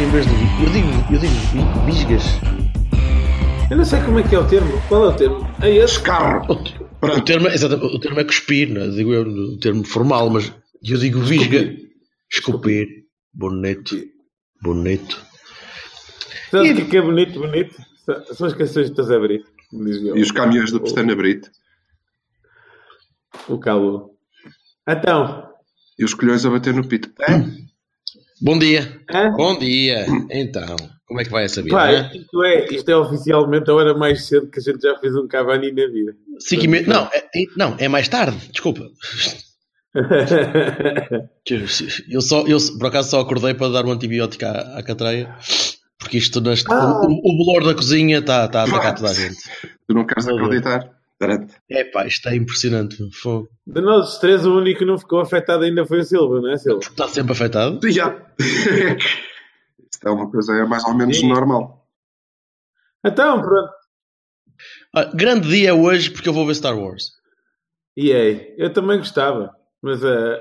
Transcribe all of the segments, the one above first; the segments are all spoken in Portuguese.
Em vez de. Eu digo, eu digo bi- bisgas. Eu não sei como é que é o termo. Qual é o termo? É esse? Carro. O, o termo, é, exatamente, o termo é cuspir, não é? digo eu, o termo formal, mas eu digo visga. Esculpir. Bonito. Bonito. Sabe o que é que é bonito, bonito? São- as canções de José Brito. E os caminhões do Pestana Brito. O calo. Então, E os colhões a bater no pito. É? Bom dia. hã? Bom dia. Então, como é que vai essa vida? Pá, né? isto é, isto é oficialmente a hora mais cedo que a gente já fez um Cavani na vida. Cinco e meia. Não, é, é- não, é mais tarde. Desculpa. Eu, só, eu por acaso só acordei para dar um antibiótico à, à catreia. Porque isto, neste, Ah. o, o bolor da cozinha está tá a atacar toda a gente. Tu não queres acreditar? É pá, isto é impressionante. Fogo. De nós três, o único que não ficou afetado ainda foi o Silva, não é, Silva? Está sempre afetado. Já. Isto é uma coisa mais ou menos Sim. normal. Então, pronto. Ah, grande dia hoje porque eu vou ver Star Wars. E aí, eu também gostava, mas eh,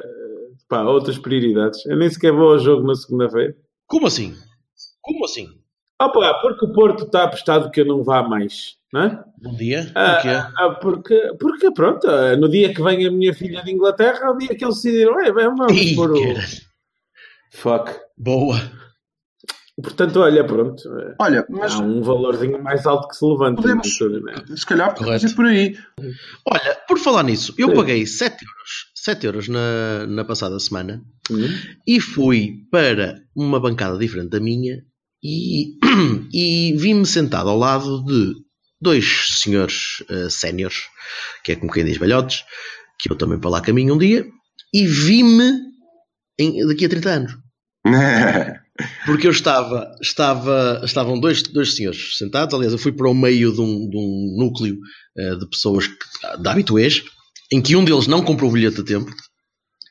pá, outras prioridades. Eu nem sequer vou ao jogo na segunda-feira. Como assim? Como assim? Opa, porque o Porto está apostado que eu não vá mais, não é? Bom dia. Ah, Porquê? ah, porque, porque, pronto, ah, no dia que vem a minha filha de Inglaterra, é o dia que eles decidiram, é, vamos Ih, pôr o... cara. Fuck. Boa. Portanto, olha, pronto, eh, Olha, mas há um valorzinho mais alto que se levanta. Podemos- é? se calhar podemos Correto. ir por aí. Olha, por falar nisso, eu Sim. paguei 7 euros, 7 euros na, na passada semana Hum? e fui para uma bancada diferente da minha e, e vi-me sentado ao lado de dois senhores eh, séniores, que é como quem diz velhotes, que eu também para lá caminho um dia, e vi-me daqui a 30 anos. Porque eu estava, estava, estavam dois, dois senhores sentados, aliás, eu fui para o meio de um, de um núcleo eh, de pessoas que, de habituês, em que um deles não comprou o bilhete a tempo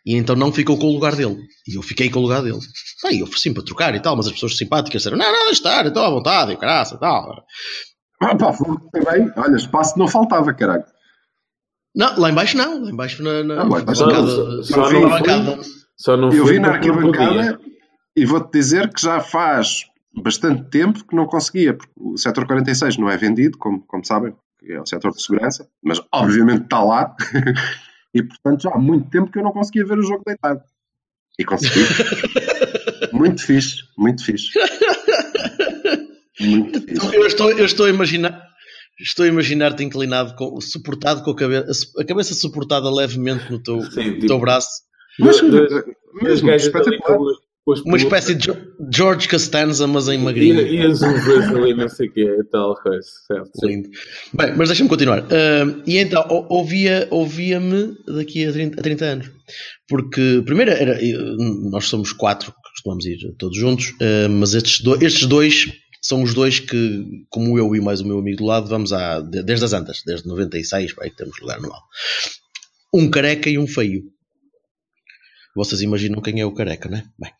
e então não ficou com o lugar dele. E eu fiquei com o lugar dele. Aí eu ofereci para trocar e tal, mas as pessoas simpáticas disseram: não, não, deixa estar, estou à vontade, o caraça e tal. Ah, pá, foi bem. Olha, espaço não faltava, caralho. Não, lá embaixo não, lá embaixo na, na, Ah, na bancada. só na não bancada. Só não Eu vi na arquibancada e vou-te dizer que já faz bastante tempo que não conseguia, porque o setor 46 não é vendido, como, como sabem, que é o setor de segurança, mas obviamente está lá. e portanto já há muito tempo que eu não conseguia ver o jogo deitado. E consegui. muito fixe, muito fixe. Muito fixe. Eu estou, eu estou a imaginar. Estou a imaginar-te inclinado, com, suportado com a cabeça, a cabeça suportada levemente no teu, Sim, no tipo- teu braço. Mas, mas As gajas ali espetacular. As Uma espécie de George Costanza, mas em E, magrinho. e as uvas ali, não sei o que é, tal coisa, certo? Lindo. Bem, mas deixa-me continuar. Ah, e então, ou- ouvia, ouvia-me daqui a 30, a 30 anos. Porque, primeiro, era, nós somos quatro que costumamos ir todos juntos, ah, mas estes, do- estes dois são os dois que, como eu e mais o meu amigo do lado, vamos de- desde as antas, desde 96, para aí que temos lugar anual. Um careca e um feio. Vocês imaginam quem é o careca, não é? Bem.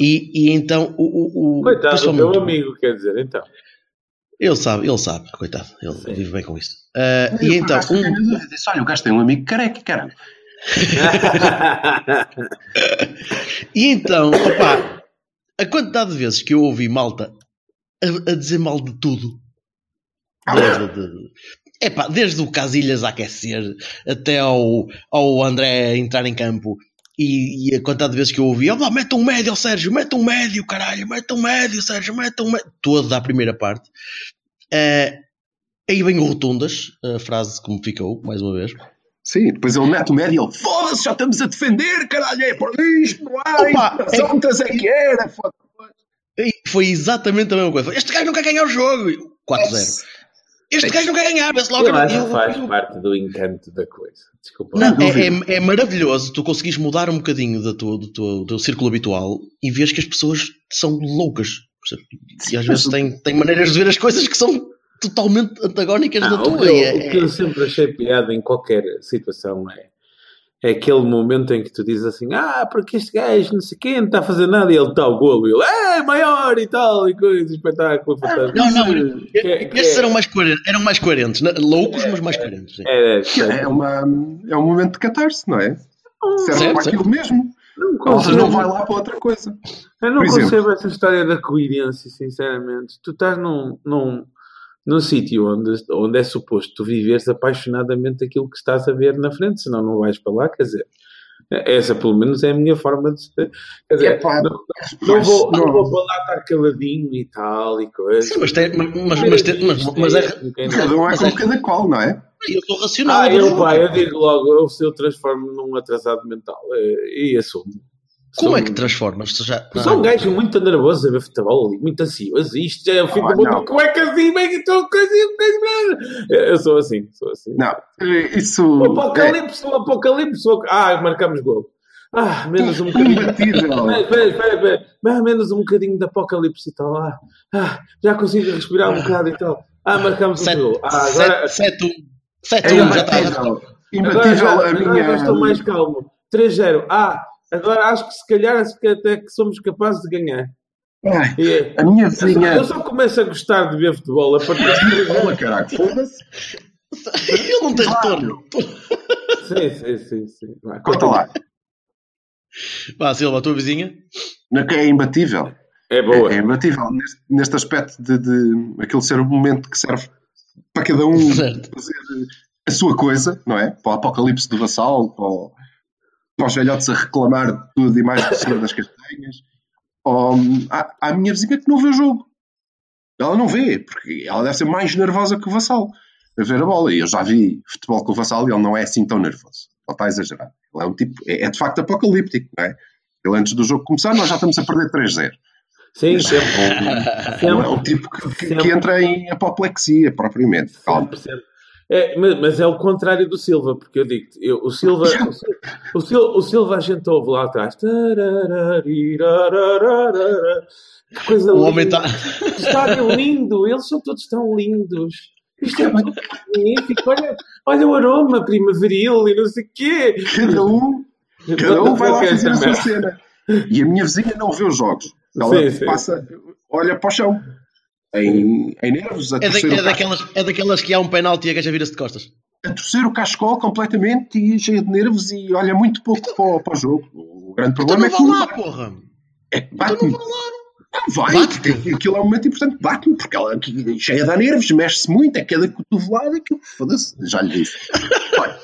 E, e então, o, o, o, Coitado do principalmente- teu amigo, quer dizer, então. ele sabe, ele sabe, coitado, ele vive bem com isso. Ah, e então, Eu um, disse, olha, o gajo tem um amigo careca, caralho. e então, opá, a quantidade de vezes que eu ouvi malta a, a dizer mal de tudo, desde, de, epá, desde o Casilhas a aquecer até ao, ao André entrar em campo. E, e a quantidade de vezes que eu ouvi, oh, mete um médio, Sérgio, mete um médio, caralho, mete um médio, Sérgio, mete um médio. Toda a primeira parte. Ah, aí vem o Rotundas, a frase como ficou, mais uma vez. Sim, depois ele mete o médio e ele, foda-se, já estamos a defender, caralho, é por isto, não há, Opa, ondas é que era, foda-se. Foi exatamente a mesma coisa. Este gajo não quer ganhar o jogo. 4-0. Este gajo não quer ganhar, vê-se logo. Eu acho que faz eu- parte do encanto da coisa. Desculpa. Não, é, é- é maravilhoso tu conseguires mudar um bocadinho da tua- do, teu, do teu círculo habitual e vês que as pessoas são loucas. E às vezes têm, têm maneiras de ver as coisas que são totalmente antagónicas da Não, o, tua. que eu, é- o que eu sempre achei piada em qualquer situação é, é aquele momento em que tu dizes assim: Ah, porque este gajo não sei quem não está a fazer nada e ele está ao golo e ele é maior e tal e coisa, espetáculo, fantástico. Não, não, Que- que- estes eram mais coerentes, eram mais coerentes né? loucos, mas mais coerentes. É, é, É, uma, é um momento de catarse, não é? Serve Certo, para certo. aquilo mesmo. não Ou consigo, não vai lá para outra coisa. eu não por exemplo. concebo essa história da coerência, sinceramente. Tu estás num, num, num sítio onde, onde é suposto tu viveres apaixonadamente aquilo que estás a ver na frente, senão não vais para lá, quer dizer. Essa, pelo menos, é a minha forma de. Quer dizer, Epá, não, não vou, não vou para lá estar caladinho e tal e coisa. Sim, mas, tem, mas, mas, tem- mas, mas é, Cada um é Mas com é- cada qual, não é? eu sou racional. Ah, eu pá, eu digo logo, eu, se eu transformo num atrasado mental eh, e assumo. Como Sou- é que transformas? Tu já... Sou um gajo muito nervoso a ver futebol e muito ansioso. Isto já é o fim Ah, do mundo. Como é que assim? Eu sou assim, sou assim. Não, isso O é apocalipse, o apocalipse. o- Ah, marcamos gol. Ah, menos um bocadinho. Espera, espera, espera. Ah, menos um bocadinho de apocalipse e tal. Ah, ah, já consigo respirar um bocado e tal. Ah, marcamos um Sete- gol. Ah, agora, sete- 7-1. 7-1, É já está. imbatível. agora, Imbatível já, a agora minha. já estou mais calmo. 3-0. Ah, agora acho que se calhar acho que até que somos capazes de ganhar. Ai, E é- A minha eu só- vizinha. eu só começo a gostar de ver futebol a partir de 3 Olha, caralho, foda-se. Ele não tem retorno. Sim, sim, sim. sim. Vá, Conta lá. Vá, Silva, a tua vizinha. É imbatível. É boa. É, é imbatível neste, neste aspecto de, de aquele ser um momento que serve para cada um Certo. fazer a sua coisa, não é? Para o apocalipse do vassal, para, o- para os velhotes a reclamar de tudo e mais do Senhor das Castanhas. Ou, há, há a minha vizinha que não vê o jogo. Ela não vê, porque ela deve ser mais nervosa que o vassal a ver a bola. E eu já vi futebol com o vassal e ele não é assim tão nervoso. Ele está a exagerar. Ele é um tipo, é, é de facto apocalíptico, não é? Ele antes do jogo começar, nós já estamos a perder 3-0. Sim, sempre. Não é sempre. um tipo que, que- Sempre. entra em apoplexia, propriamente. 100%. É, mas, mas é o contrário do Silva, porque eu digo eu, o Silva, o, Sil- o, Sil- o Silva a gente ouve lá atrás. Que coisa O homem linda. está. Que estádio lindo, eles são todos tão lindos. Isto é muito magnífico. Olha, olha o aroma primaveril e não sei o quê. Cada um, cada um vai lá é fazer a sua cena. E a minha vizinha não vê os jogos. Ela Sim, sim. passa, olha para o chão, em, em nervos, a É, da- torcer, é o daquelas, é daquelas que há um penalti e a gaja vira-se de costas. a torcer o cascol completamente e cheia de nervos e olha muito pouco para, o- para o jogo. O grande Então problema não é que lá, porra. É, Então bate-me. não vá lá. Não vai, porque aquilo é um momento importante. Bate-me, porque ela aqui, cheia de nervos, mexe-se muito, é cada cotovelada, aquilo, foda-se, já lhe disse. Olha,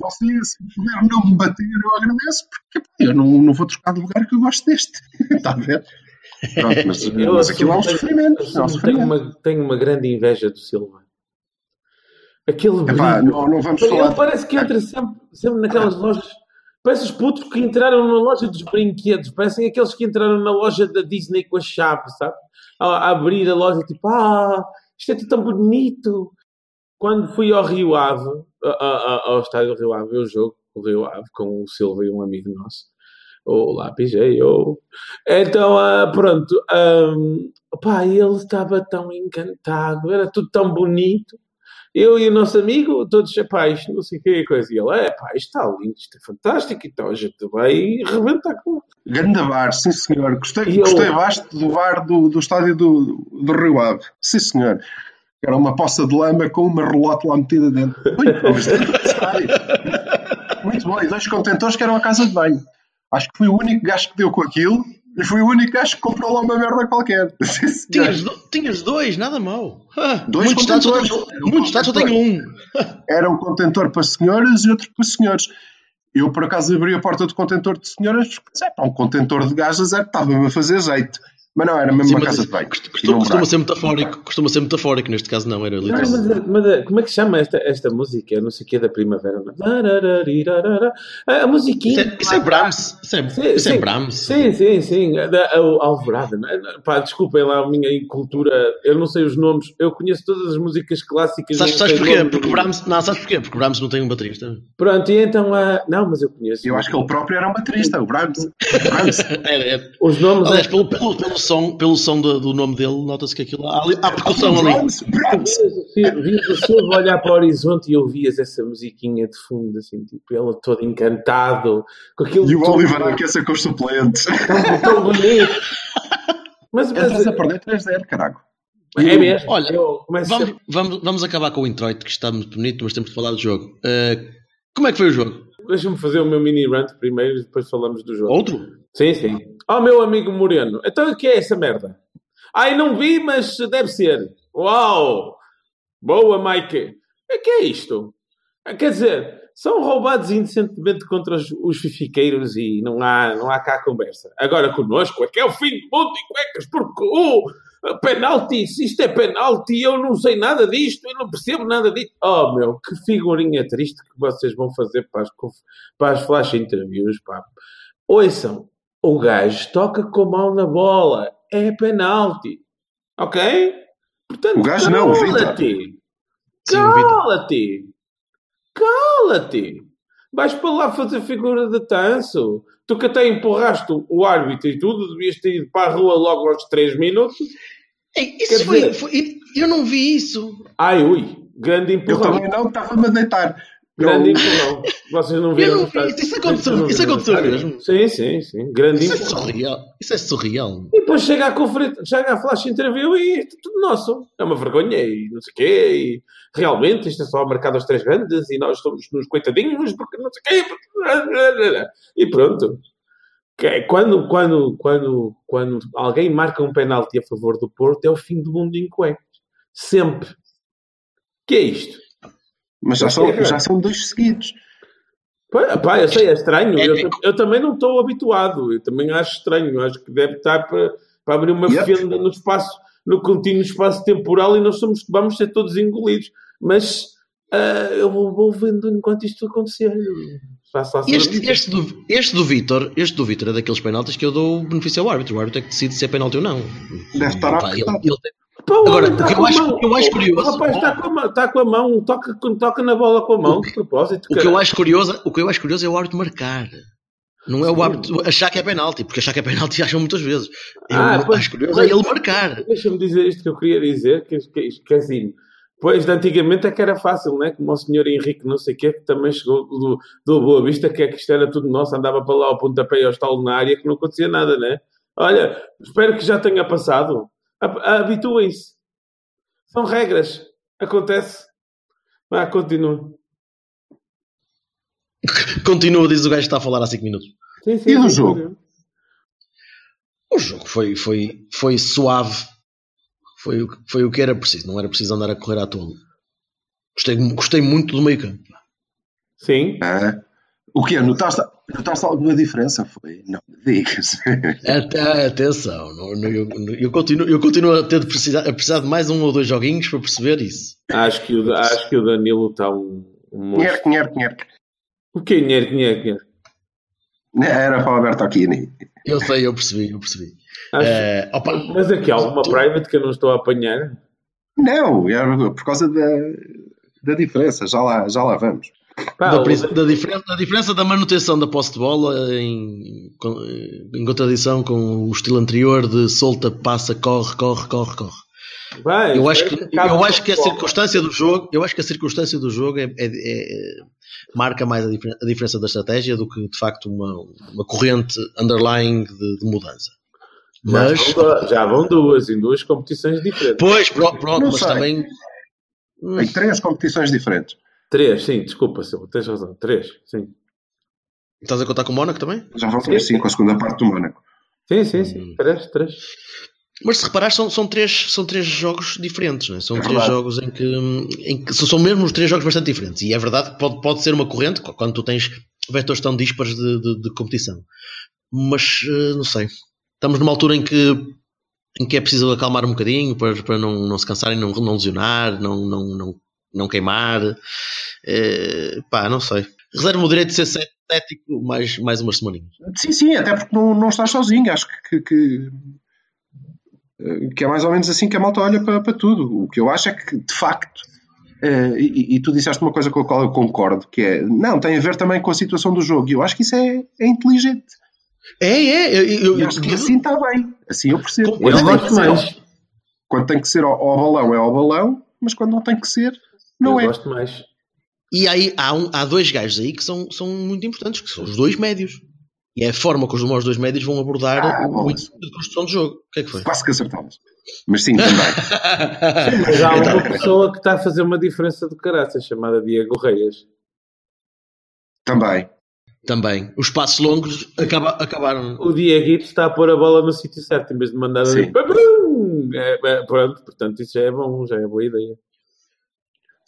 você, se puder não me bater, eu agradeço, porque eu não, não vou trocar de lugar que eu gosto deste. Está a ver? Pronto, mas, Eu mas aquilo é um assumo- sofrimento. É um que tenho, sofrimento. uma, tenho uma grande inveja do Silva. Aquele Epá, brilho. não, não vamos Ele falar. parece que entra sempre, sempre naquelas lojas. Parece os putos que entraram na loja dos brinquedos. Parecem aqueles que entraram na loja da Disney com a chave, sabe? A, a abrir a loja, tipo, ah, isto é tudo tão bonito. Quando fui ao Rio Ave, a- a- ao estádio do Rio Ave, o jogo, o Rio Ave, com o Silva e um amigo nosso, o Lápis, eu. Então, ah, pronto, ahm, pá, ele estava tão encantado, era tudo tão bonito. Eu e o nosso amigo, todos chapais, não sei o que coisa. E ele, é pá, isto está lindo, isto é fantástico, então a gente vai rebentar com Grande bar, sim senhor. Gostei, E eu- gostei bastante do bar do, do estádio do, do Rio Ave. Sim senhor. Era uma poça de lama com uma relote lá metida dentro. Muito bom, estádio. Muito bom. E dois contentores que eram a casa de banho. Acho que fui o único gajo que deu com aquilo e fui o único gajo que comprou lá uma merda qualquer. Tinhas, do- tinhas dois, nada mal. Ah, Dois muitos estados só contentores. tenho, muitos estados só tenho um. Era um contentor para senhoras e outro para senhores. Eu, por acaso, abri a porta do contentor de senhoras porque, é, pá, um contentor de gajas é, estava-me a fazer jeito. Mas não, era mesmo Sim, uma casa de banho. costuma, um costuma ser metafórico, costuma ser metafórico, neste caso não, era Não, literal. mas, mas como é que se chama esta, esta música? Eu não sei o que é da primavera. mas- A, musiquinha. Isso é, isso é Brahms, isso é, Sim, isso é sim. Brahms. Sim, sim, sim. Da, Alvorada. é? Pá, desculpem lá a minha cultura. Eu não sei os nomes. Eu conheço todas as músicas clássicas. Sabes, sabes porquê? Porque Brahms, não, sabes porquê? Porque Brahms não tem um baterista. Pronto, e então a. Não, mas eu conheço. Eu acho que ele próprio era um baterista, o Brahms. O Brahms. Era, era. Os nomes. Aliás, pelo, pelo, pelo som, pelo som do, do nome dele, nota-se que aquilo há, há percussão ali. Vias o Silva olhar para o horizonte e ouvias essa musiquinha de fundo, assim, tipo, ele todo encantado, com aquilo E o Oliver a aquecer com os suplentes. tão, tão bonito. Mas, mas Estás a perder 3-0, caraca. é mesmo. Olha, Vamos, sempre- vamos, vamos acabar com o introito, que está muito bonito, mas temos de falar do jogo. Uh, como é que foi o jogo? Deixa-me fazer o meu mini rant primeiro e depois falamos do jogo. Outro? Sim, sim. Ó, meu amigo Moreno, então o que é essa merda? Ai, não vi, mas deve ser. Uau! Boa, Mike. O que é isto? Ah, Quer dizer, são roubados indecentemente contra os, os fifiqueiros e não há, não há cá conversa. Agora connosco é que é o fim do mundo em cuecas, porque o penalti, se isto é penalti, eu não sei nada disto, eu não percebo nada disto. Oh, meu, que figurinha triste que vocês vão fazer para as, para as flash interviews, pá. Ouçam, o gajo toca com a mão na bola. É penalti. Ok? Portanto, O gajo não, cala-te. Cala-te. Cala-te. Vais para lá fazer figura de tanso. Tu que até empurraste o árbitro e tudo, devias ter ido para a rua logo aos 3 minutos. Isso foi, dizer- foi- Eu não vi isso. Ai, ui. Grande Eu empurrão. também não, estava-me a deitar. Grande empurrão. Vocês não viram. Eu não vi. Isso aconteceu- vocês não isso viram, aconteceu mesmo. Sim, sim, sim. Grande Isso é surreal. Isso é surreal. E depois chega à conferência, chega à flash interview e isto é tudo nosso. É uma vergonha e não sei o quê. E realmente isto é só marcado aos três grandes e nós somos nos coitadinhos porque não sei o quê. porque- E pronto. Que é Quando, quando, quando, quando alguém marca um penalti a favor do Porto é o fim do mundo em cuecas. Sempre. que é isto? Mas já são, já são dois seguidos. Pá, pá, eu sei, é estranho. Eu, Épico. eu também não estou habituado. Eu também acho estranho. Acho que deve estar para, para abrir uma Yep. fenda no espaço, no contínuo espaço temporal e nós somos, vamos ser todos engolidos. Mas ah, eu vou, vou vendo enquanto isto acontecer. Faço Este, este do, este do Vitor, este do Vitor é daqueles penaltis que eu dou o benefício ao árbitro. O árbitro é que decide se é penalti ou não. Deve estar ele- apertado. ele Pá, Agora, homem o tá que eu acho- mão. que eu acho curioso- O rapaz está com, a mão- está com a mão, toca, toca na bola com a mão, de propósito. O que, eu acho curioso, o que eu acho curioso é o árbitro marcar. Não é o Sim. árbitro achar que é penalti, porque achar que é penalti acham muitas vezes. Eu Ah, pois, acho curioso pois. é ele marcar. Deixa-me dizer isto que eu queria dizer, que, que, que é assim, pois de antigamente é que era fácil, né? Como o senhor Henrique não sei o quê, que também chegou do, do Boa Vista, que é que isto era tudo nosso, andava para lá ao pontapé e ao estalo na área, que não acontecia nada, né? Olha, espero que já tenha passado. Hab- Habituem-se. São regras. Acontece. Vá, continua. Continua, diz o gajo que está a falar há 5 minutos. Sim, sim, E no sim, jogo? O jogo foi, foi, foi suave. Foi, o que- foi o que era preciso. Não era preciso andar a correr à toa. Gostei, gostei muito do meio campo. Sim. Ah, o quê? Notaste, notaste alguma diferença? Foi? Não me digas. Até, atenção, não- não- eu, eu continuo, eu continuo a, ter de precisar, a precisar de mais um ou dois joguinhos para perceber isso. Acho que o, acho que o Danilo está um, um. Nherque, nherque, nherque. O que é dinheiro? Era para o Alberto Aquini. Eu sei, eu percebi, eu percebi. Acho- opa, Mas aqui há alguma private que eu não estou a apanhar? Não, era por causa da, da diferença. Já lá, já lá vamos. Pá, da, o- da diferença, da diferença da manutenção da posse de bola em, em contradição com o estilo anterior de solta, passa, corre, corre, corre, corre. Vai, Eu acho que, eu acho que a circunstância do jogo, eu acho que a circunstância do jogo é, é- é- marca mais a, diferen- a diferença da estratégia do que de facto uma, uma corrente underlying de, de mudança. Já Mas, vão du- já vão duas, em duas competições diferentes. pois, pronto, pronto mas sei. também Em três competições diferentes. Três, sim, desculpa, Silva, tens razão. Três, sim. estás a contar com o Mónaco também? Já vão ter cinco a segunda parte do Mónaco. Sim, sim, sim. Hum. Três, três. Mas se reparares, são, são, três, são três jogos diferentes, não é? São É três verdade. jogos em que, em que são mesmo os três jogos bastante diferentes. E é verdade que pode, pode ser uma corrente quando tu tens vetores tão dispares de, de, de competição. Mas eh, não sei. Estamos numa altura em que em que é preciso acalmar um bocadinho para, para não, não se cansarem, não, não lesionar, não, não, não, não queimar. Eh, pá, não sei. Reserva-me o direito de ser cético mais, mais umas semaninhas. Sim, sim, até porque não, não estás sozinho. Acho que, que, que é mais ou menos assim que a malta olha para, para tudo. O que eu acho é que, de facto, eh, e, e tu disseste uma coisa com a qual eu concordo, que é, não, tem a ver também com a situação do jogo. E eu acho que isso é, é inteligente. É, é. Eu, eu, acho que assim está bem. Assim eu percebo. Eu Quando tem gosto que ser mais. Quando tem que ser ao, ao balão, é ao balão, mas quando não tem que ser, não eu é. gosto mais. E aí há, um- há dois gajos aí que são, são muito importantes, que são os dois médios. E é a forma como os dois médios vão abordar Ah, o início de construção do jogo. O que é que foi? Quase que acertamos. Mas sim, também. Mas há uma pessoa que está a fazer uma diferença de caraças, chamada Diego Reis. também. Também. Os passos longos acaba, acabaram. O Dieguito está a pôr a bola no sítio certo, em vez de mandar ali. Sim. É, é, pronto, portanto, isso já é bom, já é boa ideia.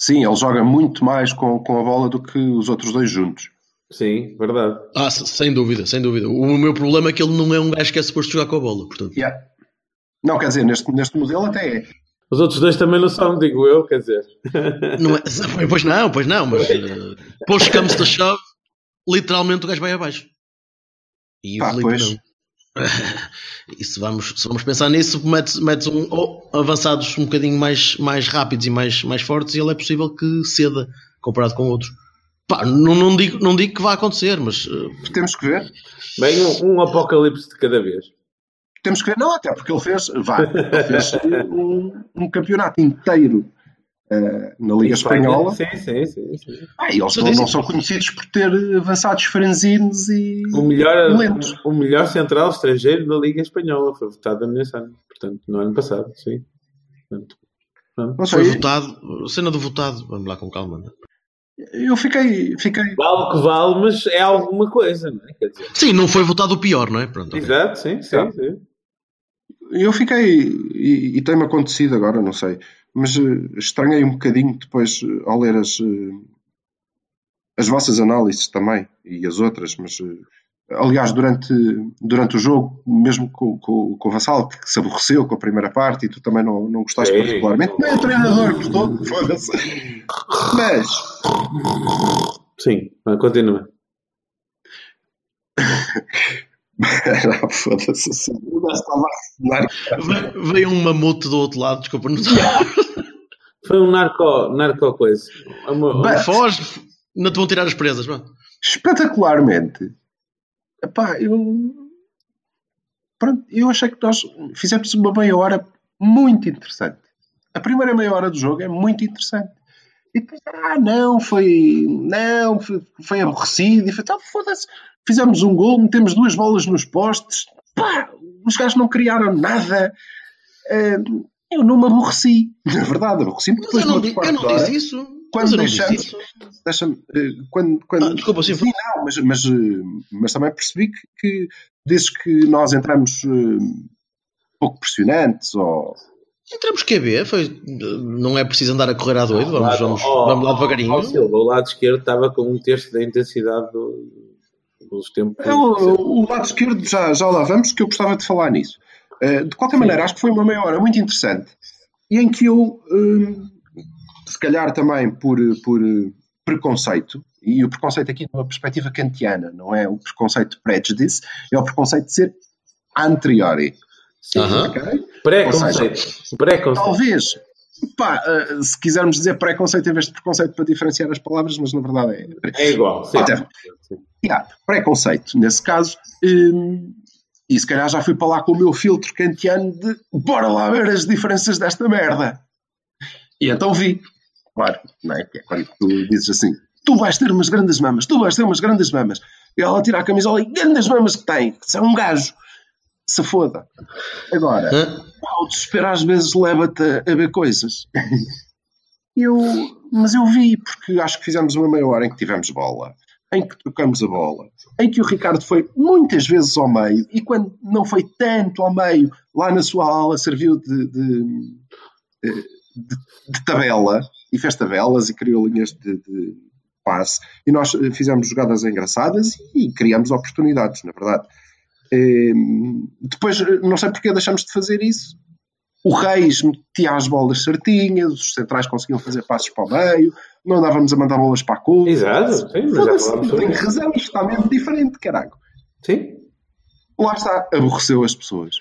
Sim, ele joga muito mais com, com a bola do que os outros dois juntos. Sim, verdade. Ah, sem dúvida, sem dúvida. O meu problema é que ele não é um gajo que é suposto jogar com a bola. Portanto, Yeah. Não, quer dizer, neste, neste modelo até é. Os outros dois também não são, digo eu, quer dizer. não é, pois não, pois não, mas uh, pôs campos da chave, literalmente o gajo vai abaixo. E o Pá, Felipe pois. não. E se vamos, se vamos pensar nisso, metes, metes um, ou avançados um bocadinho mais, mais rápidos e mais, mais fortes, e ele é possível que ceda comparado com outros. Pá, não, não, digo, não digo que vai acontecer, mas uh, Temos que ver. Bem, um, um apocalipse de cada vez. Temos que ver. Não, até porque ele fez. Vá, ele fez um, um campeonato inteiro eh, na Liga Espanhola. Sim, sim, sim. sim. Ah, e eles não, não são conhecidos por ter avançados franzinos e. O melhor, lentos. o melhor central estrangeiro da Liga Espanhola foi votado nesse ano. Portanto, no ano passado, sim. Portanto. Não foi votado. Cena do votado, vamos lá com calma. né? eu fiquei, fiquei. Vale o que vale, mas é alguma coisa, não é? Quer dizer, Sim, não foi votado o pior, não é? Pronto, exato, sim, sim, Tá. sim. Eu fiquei, e, e tem-me acontecido agora, não sei, mas eh, estranhei um bocadinho depois eh, ao ler as, eh, as vossas análises também, e as outras, mas aliás, durante, durante o jogo, mesmo com, com, com o Vassal, que se aborreceu com a primeira parte e tu também não, não gostaste Sim. particularmente, nem o treinador gostou, foda-se. Mas, Sim, continua. não, foda-se, assim, Veio um mamute do outro lado, desculpa, não Foi um narco, narco coisa. Uma- Bem, Foge, não te vão tirar as presas, mano. espetacularmente. Epá, eu. Pronto, eu achei que nós fizemos uma meia hora muito interessante. A primeira meia hora do jogo é muito interessante. E depois, ah, não, foi. Não, foi, foi aborrecido. E foi, então, foda-se. Fizemos um gol, metemos duas bolas nos postes. Pá, os gajos não criaram nada. Eh, eu não me aborreci. Na verdade, aborreci-me Mas depois eu não, de di- uma eu não quarta hora. disse isso. Quando deixamos- disse. Deixa-me. eh, Quando, quando, Ah, desculpa, sim, Sim, não, mas, mas, eh, mas também percebi que, que desde que nós entramos um pouco pressionantes ou. Entramos QB, foi, não é preciso andar a correr à doido, vamos, vamos, vamos lá devagarinho. Silva, o lado esquerdo estava com um terço da intensidade do- tempos. É, o, o lado esquerdo, já, já lá vamos, que eu gostava de falar nisso. Eh, de qualquer maneira, acho que foi uma meia hora muito interessante e em que eu, eh, se calhar também por, por eh, preconceito, e o preconceito aqui de uma perspectiva kantiana, não é o preconceito de prejudice, é o preconceito de ser a anteriori. Sim. Ok? Pré-conceito. Pré-conceito. Talvez, pá, eh, se quisermos dizer preconceito em vez de preconceito para diferenciar as palavras, mas na verdade é. É igual. Sim. Até- Yeah, preconceito, nesse caso. hum, e se calhar já fui para lá com o meu filtro kantiano de bora lá ver as diferenças desta merda. E então vi. Claro, não é? É quando tu dizes assim: tu vais ter umas grandes mamas, tu vais ter umas grandes mamas. E ela tira a camisola e grandes mamas que tem, que são um gajo. Se foda. Agora, o desespero às vezes leva-te a, a ver coisas. Eu, mas eu vi, porque acho que fizemos uma meia hora em que tivemos bola, em que trocamos a bola, em que o Ricardo foi muitas vezes ao meio, e quando não foi tanto ao meio, lá na sua ala serviu de, de, de- de tabela, e fez tabelas e criou linhas de, passe, e nós eh, fizemos jogadas engraçadas e criamos oportunidades, na verdade. Eh, depois, eh, não sei porque deixamos de fazer isso. O Reis metia as bolas certinhas, os centrais conseguiam fazer passos para o meio, não andávamos a mandar bolas para a curva. Exato, sim, mas já Tem razão, isto está mesmo diferente, caralho. Sim. Lá está, aborreceu as pessoas.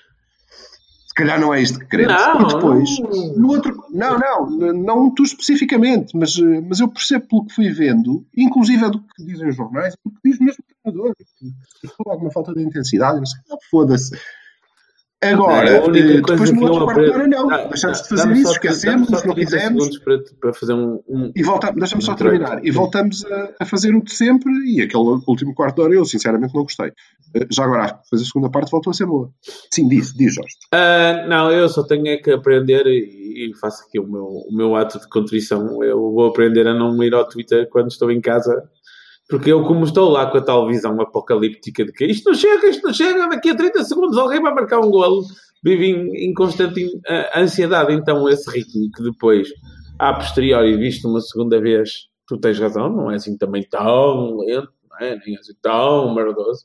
Se calhar não é isto que queremos. Não, e depois, não. no outro. Não, não, não tu especificamente, mas, mas eu percebo pelo que fui vendo, inclusive é do que dizem os jornais, do que diz mesmo o treinador, que houve alguma falta de intensidade, não sei, foda-se. Agora, É eh, depois no outro quarto de hora, não. Dá- Deixamos de fazer isso, só- esquecemos, só não 30 fizemos. segundos para, para fazer um. um- E volta, deixa-me só Um treino. terminar. E voltamos a, a fazer o de sempre. E aquele último quarto de hora eu, sinceramente, não gostei. Eh, Já agora, acho que depois a segunda parte voltou a ser boa. Sim, diz, diz, Jorge. Ah, não, eu só tenho é que aprender e, e faço aqui o meu, o meu ato de contrição. Eu vou aprender a não ir ao Twitter quando estou em casa, porque eu, como estou lá com a tal visão apocalíptica de que isto não chega, isto não chega, daqui a 30 segundos alguém vai marcar um golo, vivo em, em constante ah, ansiedade. Então, esse ritmo que depois, a posteriori, visto uma segunda vez, tu tens razão, não é assim também tão lento, não é? nem é assim tão maravilhoso.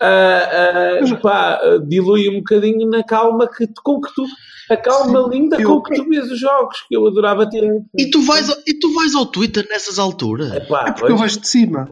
Ah, ah, pá, dilui um bocadinho na calma que, com que tu, a calma linda eu- com que tu vês os jogos, que eu adorava ter. E tu vais, ao- e tu vais ao Twitter nessas alturas? Epá, É porque eu pois, vejo de cima.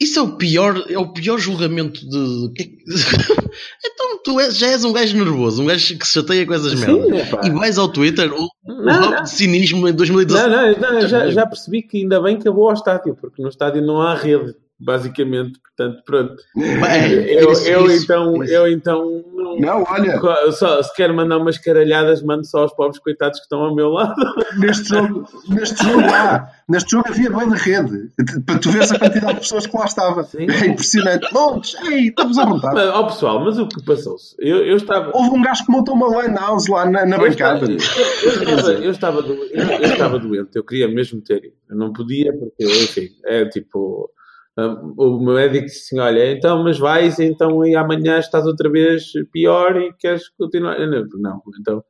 Isso é o pior, é o pior julgamento de. que- então tu és- já és um gajo nervoso, um gajo que se chateia com essas Sim, merdas. E vais ao Twitter, o, o Não, hub não. cinismo em Não, 2017. não, não, eu já, já percebi que ainda bem que eu vou ao estádio, porque no estádio não há rede, basicamente. Portanto, pronto. Bem, Eu, isso- eu isso- então, isso. eu então não, Não, olha, só, se quero mandar umas caralhadas, mando só aos pobres coitados que estão ao meu lado. neste jogo, neste jogo lá, neste jogo havia bem de rede. Para tu veres a quantidade de pessoas que lá estava. Sim. É impressionante. Montes, ei, estamos à vontade. Mas, ó pessoal, mas o que passou-se? Eu, eu estava. Houve um gajo que montou uma lan house lá na, na Eu bancada. eu, eu estava, eu, estava do- eu- eu estava doente, eu queria mesmo ter. Eu não podia, porque, enfim, é tipo. Hum, O meu médico disse assim: Olha, então, mas vais, então e amanhã estás outra vez pior e queres continuar? Não, não, então,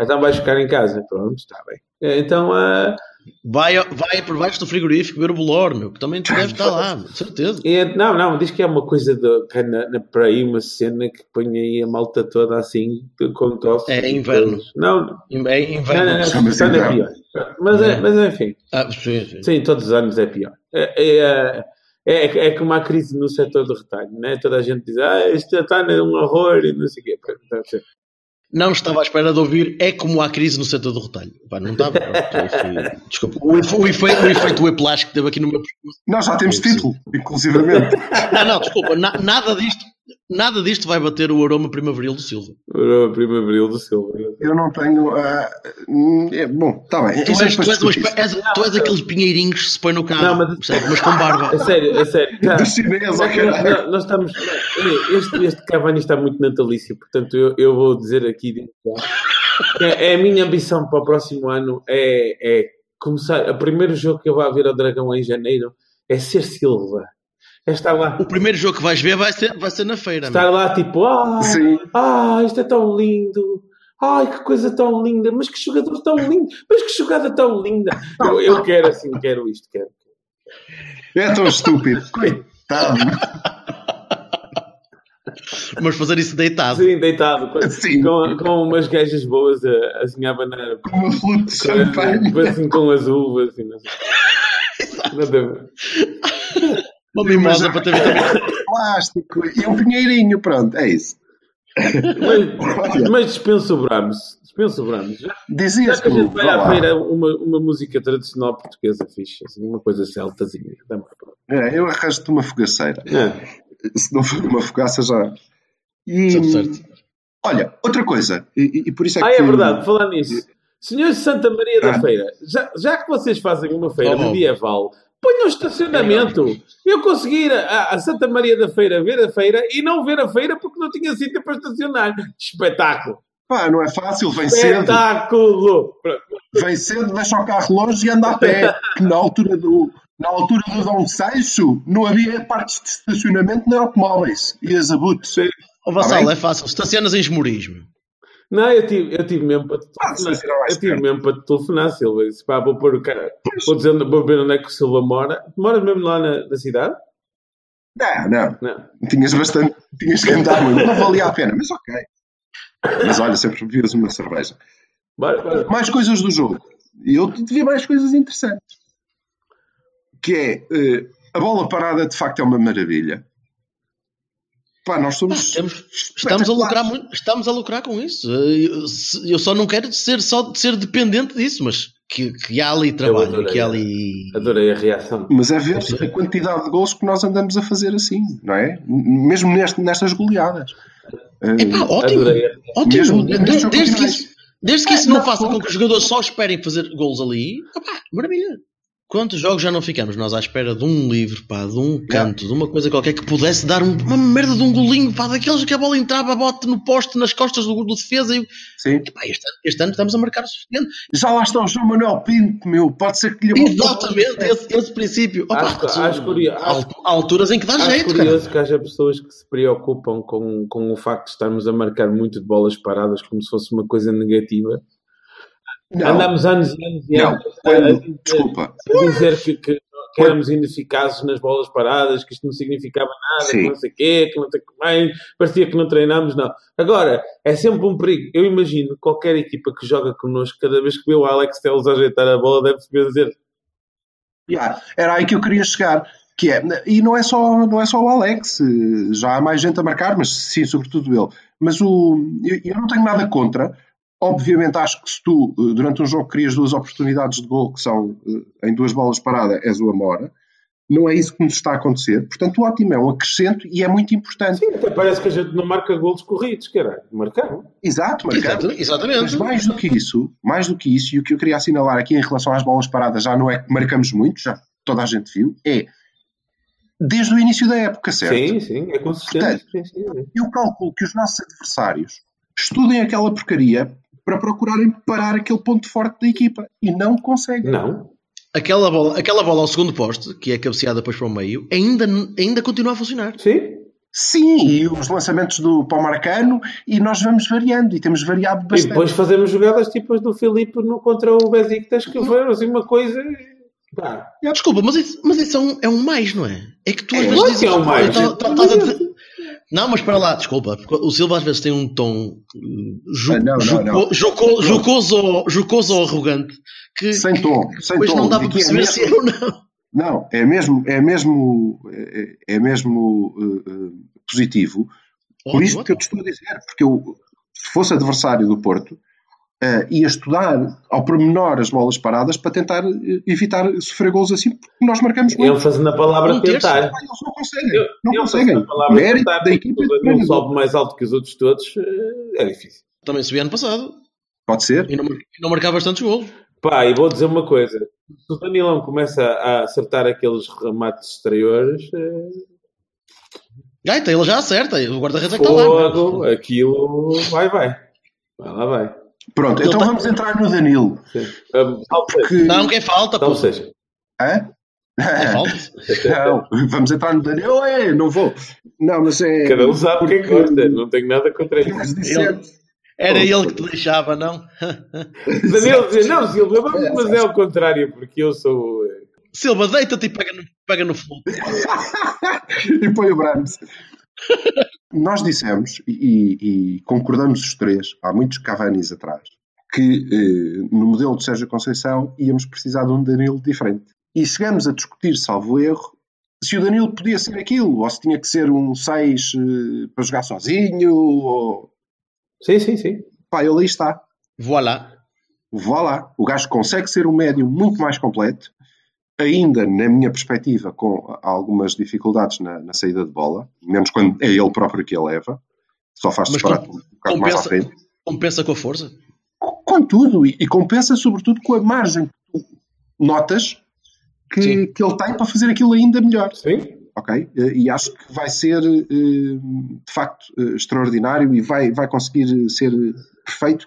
então vais ficar em casa. Pronto, está bem. Então, ah, Vai, vai por baixo do frigorífico ver o bolor, meu, que também tu deve estar lá, de certeza. é- não, não, diz que é uma coisa de, que é na, na, para aí, uma cena que põe aí a malta toda assim, com tosse. É inverno. Não, É não, não, inverno. não, Chama-se este ano é inverno. pior. Mas, é, mas enfim. Ah, sim, sim. Sim, todos os anos é pior. É, é, é, é como a crise no setor do retalho, né? Toda a gente diz, ah, isto já está um horror e não sei o quê. Não estava à espera de ouvir é como há crise no setor do retalho. Pá, não estava. Desculpa. O, efe- o efeito, o efeito whiplash que teve aqui no meu. Nós já temos título, inclusivamente. Não, não, desculpa. na- nada, disto, nada disto vai bater o aroma primaveril do Silva. O primeiro abril do Silva. Eu não tenho. hum, é, bom, está bem. Tu é és, tu, és, és- tu és aqueles pinheirinhos que se põe no carro, Não, mas- percebes? mas com barba. É sério, é sério. Já- Do chinês, ó nós, nós- estamos. Este, este Cavani está muito natalício, portanto, eu, eu vou dizer aqui. É, é a minha ambição para o próximo ano é, é começar. O primeiro jogo que eu vou ver ao Dragão em janeiro é ser Silva. Estar lá. O primeiro jogo que vais ver vai ser, vai ser na feira. Estar meu. lá tipo, ah, Sim. ah, isto é tão lindo. Ai, que coisa tão linda. Mas que jogador tão lindo. Mas que jogada tão linda. Eu, eu quero assim, quero isto, quero. É tão estúpido. Coitado. Mas fazer isso deitado. Assim, deitado, com, Sim. com, com umas gajas boas a, assim a abanar. Com uma flute de champanhe. Depois assim com as uvas, assim, não sei. Nada a ver. Uma mimosa para ter vitamina. Plástico e um pinheirinho, pronto, é isso. Mas, mas dispenso o Brahms. Dispenso o Brahms. Dizias que a gente vai à feira uma, uma música tradicional portuguesa fixe, assim, uma coisa celtazinha. É, eu arrasto-te uma fogaceira. É. Se não for uma fogaça, já. E. Olha, outra coisa, e, e- por isso é Ah, que. é verdade, falar nisso. Senhores de Santa Maria da Ah. Feira, já, já que vocês fazem uma feira Oh. medieval, ponham um estacionamento. Eu consegui ir a, a Santa Maria da Feira ver a feira e não ver a feira porque não tinha sítio para estacionar. Espetáculo! Pá, não é fácil, vem cedo. Espetáculo! Pronto. Vem cedo, deixa o carro longe e anda a pé. Que na altura do. Na altura do Dom Seixo não havia partes de estacionamento nem automóveis. Ias a buto. Ó Tá Vassal, bem? é fácil. Estacionas em esmorismo. Não, eu tive, eu tive mesmo para te Ah, telefonar. mais Eu tive mesmo para te telefonar, Silva. Disse, pá, vou pôr o cara. Vou, dizer, vou ver onde é que o Silva mora. Moras mesmo lá na, na cidade? Não, não. Não. Tinhas bastante. Tinhas que andar muito. Não valia a pena, mas ok. Mas olha, sempre bebias uma cerveja. Bora, bora. Mais coisas do jogo. E eu devia mais coisas interessantes. Que é. eh, a bola parada de facto é uma maravilha. Pá, nós somos. temos- estamos a lucrar muito, estamos a lucrar com isso. Eu, eu só não quero ser só ser dependente disso, mas que, que há ali trabalho, adorei. que há ali. Adorei a reação. Mas é ver a quantidade de gols que nós andamos a fazer assim, não é? Mesmo neste- nestas goleadas. Eh, Epá, ótimo, Adorei a ótimo. Mesmo De- nestes de- desde, que isso, desde que É, isso não não, faça com que os jogadores só esperem fazer gols ali, epá, maravilha. Quantos jogos já não ficamos nós à espera de um livro, pá, de um canto, de uma coisa qualquer que pudesse dar um- uma merda de um golinho, pá, daqueles que a bola entrava, bote no poste, nas costas do, do defesa e. Sim. Epá, este, ano, este ano estamos a marcar o suficiente. Já lá está o João Manuel Pinto, meu. Pode ser que lhe Exatamente, esse, esse princípio. Opa, Acho- acho curioso- al- alturas em que dá Acho jeito, cara. curioso que haja pessoas que se preocupam com, com o facto de estarmos a marcar muito de bolas paradas como se fosse uma coisa negativa. Não, Andamos anos e anos e não. anos a, dizer, desculpa. a dizer que, que, que éramos ineficazes nas bolas paradas, que isto não significava nada, Sim. que não sei o quê, que não sei o que mais, parecia que não treinámos, não. Agora, é sempre um perigo. Eu imagino qualquer equipa que joga connosco, cada vez que vê o Alex Telles ajeitar a bola, deve-se dizer Yeah, Era aí que eu queria chegar. Que é, e não é, só, não é só o Alex, já há mais gente a marcar, mas sim, sobretudo ele. Mas o, eu, eu não tenho nada contra. Obviamente, acho que se tu, eh, durante um jogo, crias duas oportunidades de gol, que são eh, em duas bolas paradas, és o Amora. Não é isso que nos está a acontecer. Portanto, o ótimo é um acrescento e é muito importante. Sim, até parece que a gente não marca golos corridos, caralho. Marcamos. Exato, marcamos. Exatamente. Mas mais do que isso, mais do que isso, e o que eu queria assinalar aqui em relação às bolas paradas, já não é que marcamos muito, já toda a gente viu, é desde o início da época, certo? Sim, sim, é consistente. Sim. Eu calculo que os nossos adversários estudem aquela porcaria para procurarem parar aquele ponto forte da equipa e não conseguem. Não. Aquela bola, aquela bola ao segundo poste, que é cabeceada depois para o meio, ainda, ainda continua a funcionar. Sim. Sim, e os lançamentos do Palmarcano e nós vamos variando e temos variado E bastante. depois fazemos jogadas tipo as do Filipe no, contra o Besiktas que foi assim uma coisa. Pá. Desculpa, mas isso, mas isso é, um, é um mais, não é? É que tu às É, vezes dizes que é um "Ah, mais. tá- tá- dizer-" Não, mas para lá, desculpa, o Silva às vezes tem um tom uh, ju- Ah, não, não, joco- não. joco- jocoso, ou- jocoso ou arrogante que Sem tom, sem tom. não dá para é perceber mesmo- se é ou não. Não, é mesmo, é mesmo, é, é mesmo eh, eh, positivo. Por Ótimo, isso que eu te estou a dizer, porque eu, se fosse adversário do Porto, eh, ia estudar ao pormenor as bolas paradas para tentar eh, evitar sofrer gols assim, porque nós marcamos muito. ênfase na palavra Um tentar. Eles não conseguem, Eu- não ênfase conseguem. na palavra Mérito tentar, da equipa. o de Danilo treinador. sobe mais alto que os outros todos, eh, é difícil. Também subi ano passado Pode ser. e não, e não marcava bastantes golos. Pá, e vou dizer uma coisa: se o Danilão começa a acertar aqueles remates exteriores, eh, Gaita, ele já acerta, o guarda-redes é que está lá. aquilo vai, vai. Vai lá, vai. Pronto, Ele então tá- vamos entrar no Danilo. Sim. Um, salve seja. Que... Não, quem falta, Salve pô. seja. Hã? Falta. Não, vamos entrar no Danilo. É, não vou. Não, mas é. Cada um sabe o que é que porque- gosta, não tenho nada contra isso. Nós dissemos- Era ele que te deixava, não? Danilo dizia, não, Silva, vamos, mas é ao contrário, porque eu sou. eh, Silva, deita-te e pega no, pega no fundo. e põe o Brands. Nós dissemos, e, e concordamos os três, há muitos Cavanis atrás, que eh, no modelo de Sérgio Conceição íamos precisar de um Danilo diferente. E chegamos a discutir, salvo erro, se o Danilo podia ser aquilo, ou se tinha que ser um 6 para jogar sozinho, ou... Sim, sim, sim. Pá, ele aí está. Voilà. Vá lá. O gajo consegue ser um médio muito mais completo, ainda, na minha perspectiva, com algumas dificuldades na, na saída de bola, menos quando é ele próprio que a leva, só faz Mas disparate um bocado mais à frente. Compensa com a força. Com tudo, e, e compensa sobretudo com a margem que tu notas que, Sim. que ele tem para fazer aquilo ainda melhor. Sim. Ok? E acho que vai ser eh, de facto eh, extraordinário e vai, vai conseguir ser perfeito.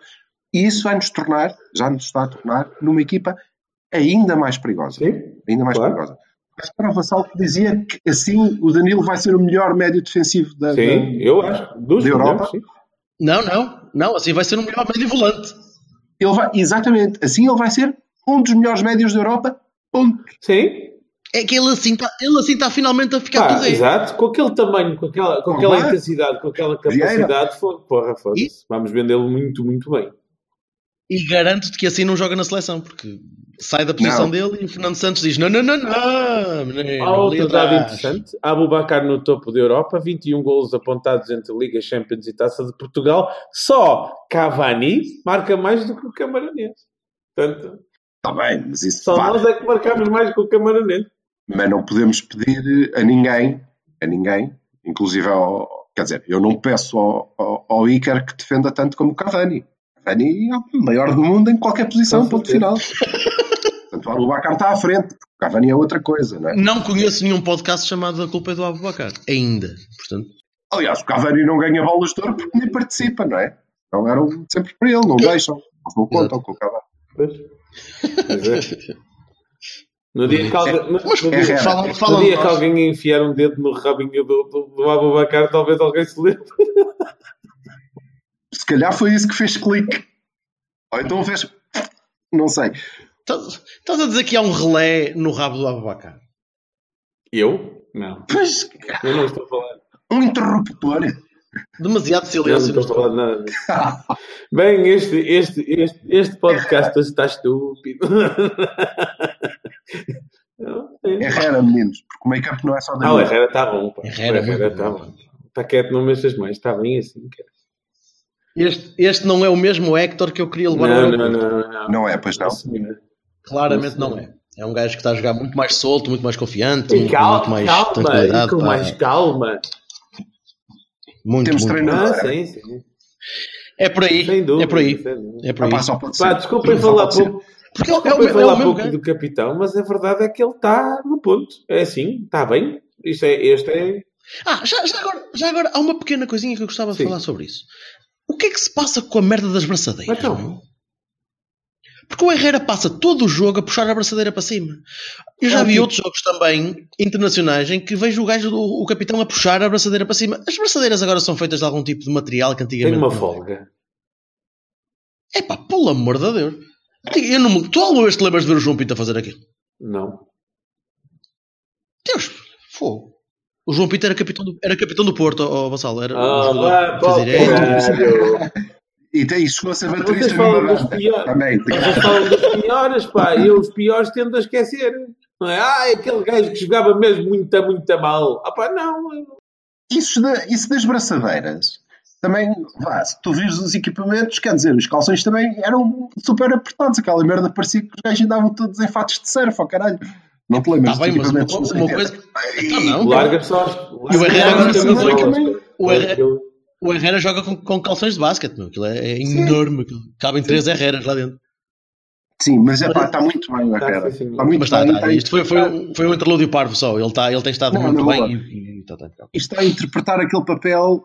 E isso vai nos tornar, já nos está a tornar, numa equipa ainda mais perigosa. Sim. Ainda mais Claro. perigosa. Acho que era o Vassal que dizia que assim o Danilo vai ser o melhor médio defensivo da, Sim, da- eu acho. Dos Da Europa? sim. Não, não, não. Assim vai ser um melhor médio volante. Ele vai, exatamente, assim ele vai ser um dos melhores médios da Europa. Ponto. Sim. É que ele assim está ele assim tá finalmente a ficar tudo aí. exato, com aquele tamanho, com aquela, com aquela intensidade, com aquela capacidade, porra, foda-se. Vamos vendê-lo muito, muito bem. E garanto-te que assim não joga na seleção, porque sai da posição Não. dele e o Fernando Santos diz: não, não, não, não, menino, Há outro dado atrás." interessante. Abubacar no topo da Europa, 21 golos apontados entre Liga Champions e Taça de Portugal. Só Cavani marca mais do que o Camaronês. Portanto, Está bem, mas isso só vale. nós é que marcamos mais que o Camaronês. Mas não podemos pedir a ninguém, a ninguém, inclusive ao. Quer dizer, eu não peço ao, ao, ao Iker que defenda tanto como o Cavani. Cavani é o maior do mundo em qualquer posição, ponto final. Portanto, o Abubacar está à frente, porque o Cavani é outra coisa, não é? Não conheço nenhum podcast chamado A Culpa é do Abubacar. Ainda. Portanto, Aliás, o Cavani não ganha bolas de ouro porque nem participa, não é? Não eram sempre para ele, não deixam. Não contam com o Cavani. Pois. Pois é. No dia que alguém, no, no mas dia, é, falam, no dia que alguém enfiar um dedo no rabinho do, do, do Abubacar, talvez alguém se lembre. Se calhar foi isso que fez clique. Ou então fez. Não sei. Estás estás a dizer que há um relé no rabo do Abubacar? Eu? Não. Pois, Eu não estou a falar. um interruptor. Demasiado Eu não silêncio. estou a falar nada. disso. Bem, este, este, este, este podcast hoje está estúpido. Não, é. Herrera, meninos, porque o make-up não é só da Ah, o. Herrera está bom. Pá. Herrera, o Herrera está bom. bom. Está quieto, não mexas mais. Está bem assim. cara. Este, este não é o mesmo Hector que eu queria levar ao Não, aeroporto. não, não, não. Não é, pois não. Claramente Não não é. É um gajo que está a jogar muito mais solto, muito mais confiante, E muito, calma, muito mais calma, e tranquilidade. com pá. mais calma. Muito, Temos muito. treinador. Ah, sim, sim. É por aí. Sem dúvida. é por aí. É por Ah, aí. pá, pode ser. Pá, desculpem falar pouco, Porque é, o- é, o- é falar o mesmo pouco do capitão, mas a verdade é que ele está no ponto. É assim, está bem. Isto é, este é. Ah, já, já agora, já agora há uma pequena coisinha que eu gostava de Sim. falar sobre isso. O que é que se passa com a merda das braçadeiras? Então. Porque o Herrera passa todo o jogo a puxar a braçadeira para cima. Eu já É, vi tipo- outros jogos também, internacionais, em que vejo o gajo, do, o capitão, a puxar a braçadeira para cima. As braçadeiras agora são feitas de algum tipo de material que Tem antigamente. uma não. folga. É pá, pelo amor de Deus. Eu não, tu alguma vez te lembras de ver o João Pinto a fazer aquilo? Não. Deus, fogo. O João Pinto era capitão do, era capitão do Porto, ó Vassal. Era um Ah, jogador vai, que fez pá, direito. E tem, chegou a ser baterista. Também. de Vocês falam dos piores, pá. E eu os piores tendo a esquecer. Não é? Ah, é aquele gajo que jogava mesmo muito, muito mal. Ah, pá, não. Isso, da- isso das braçadeiras. Também, vá, se tu vires os equipamentos, quer dizer, os calções também eram super apertados. Aquela merda parecia que os gajos andavam todos em fatos de surf, ó caralho. Não te lembras Tá bem, mas uma, uma 80? coisa. Então não. Larga só. E o Herrera também. O Herrera- Aquilo- O Herrera joga com, com calções de basquete, meu. Aquilo é, é enorme. aquilo. Cabem três Herreras lá dentro. Sim, mas é pá, está muito bem o Tá, Herrera. sim, sim. Está muito Mas está, bem. está. está Isto foi, foi, um, foi um interlúdio parvo só. Ele, está, ele tem estado Não, muito bem e, e, e está, está, está. e está a interpretar aquele papel.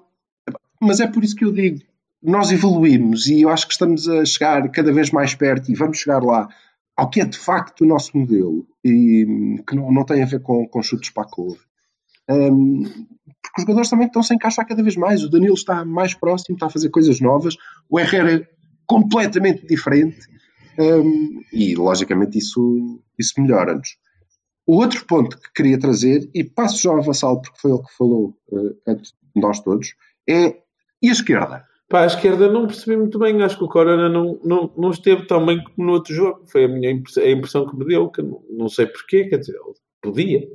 Mas é por isso que eu digo, nós evoluímos e eu acho que estamos a chegar cada vez mais perto e vamos chegar lá ao que é de facto o nosso modelo e hum, que não, não tem a ver com, com chutes para a couve. Hum, porque os jogadores também estão-se a encaixar cada vez mais. O Danilo está mais próximo, está a fazer coisas novas. O Herrera é completamente diferente. Hum, e logicamente isso, isso melhora-nos. O outro ponto que queria trazer, e passo já ao Vassal porque foi ele que falou eh, antes de nós todos, é e a esquerda? Pá, a esquerda não percebi muito bem. Acho que o Corona não, não, não esteve tão bem como no outro jogo. Foi a minha impressão, a impressão que me deu. Que não, não sei porquê. Quer dizer, ele podia.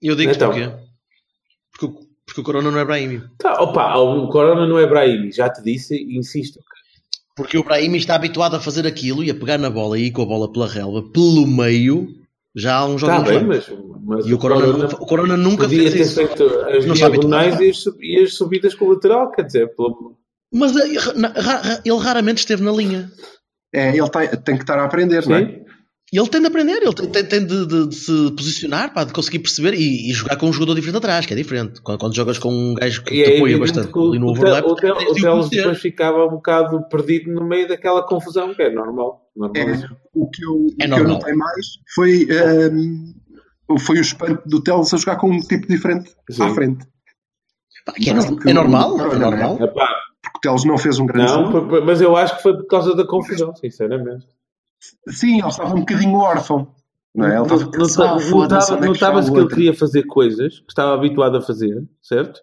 Eu digo Então. porquê. Porque, o- porque o Corona não é Brahimi. Tá, opa, o Corona não é Brahim. Já te disse e insisto. Porque o Brahimi está habituado a fazer aquilo e a pegar na bola e ir com a bola pela relva, pelo meio, já há um jogo Está bem, mas, mas E o Corona, nunca, o Corona nunca podia fez ter isso. feito as Não sabe diagonais e as, e as subidas com o lateral. Quer dizer, pelo, Mas eh, ele raramente esteve na linha. É, ele tem, tem que estar a aprender, não é? E ele tem de aprender, ele tem, tem- tem de, de- de se posicionar, pá, de conseguir perceber e, e jogar com um jogador diferente atrás, que é diferente. Quando, quando jogas com um gajo que E te é apoia bastante que o, ali no o, overlap, o, Tel- tens o de o Teles depois ficava um bocado perdido no meio daquela confusão, que é normal. normal. É, o que eu, o É que eu notei mais foi, ehm, foi o espanto do Teles a jogar com um tipo diferente Sim. à frente. Pá, que é, no- é o- normal, o é normal. Porque o Teles não fez um grande não, jogo. mas eu acho que foi por causa da confusão, sinceramente. Sim, ele estava um bocadinho órfão. Não é? Ele estava Nota- cansado, foda-se, onde é que Notava-se ele queria fazer coisas que estava habituado a fazer, certo?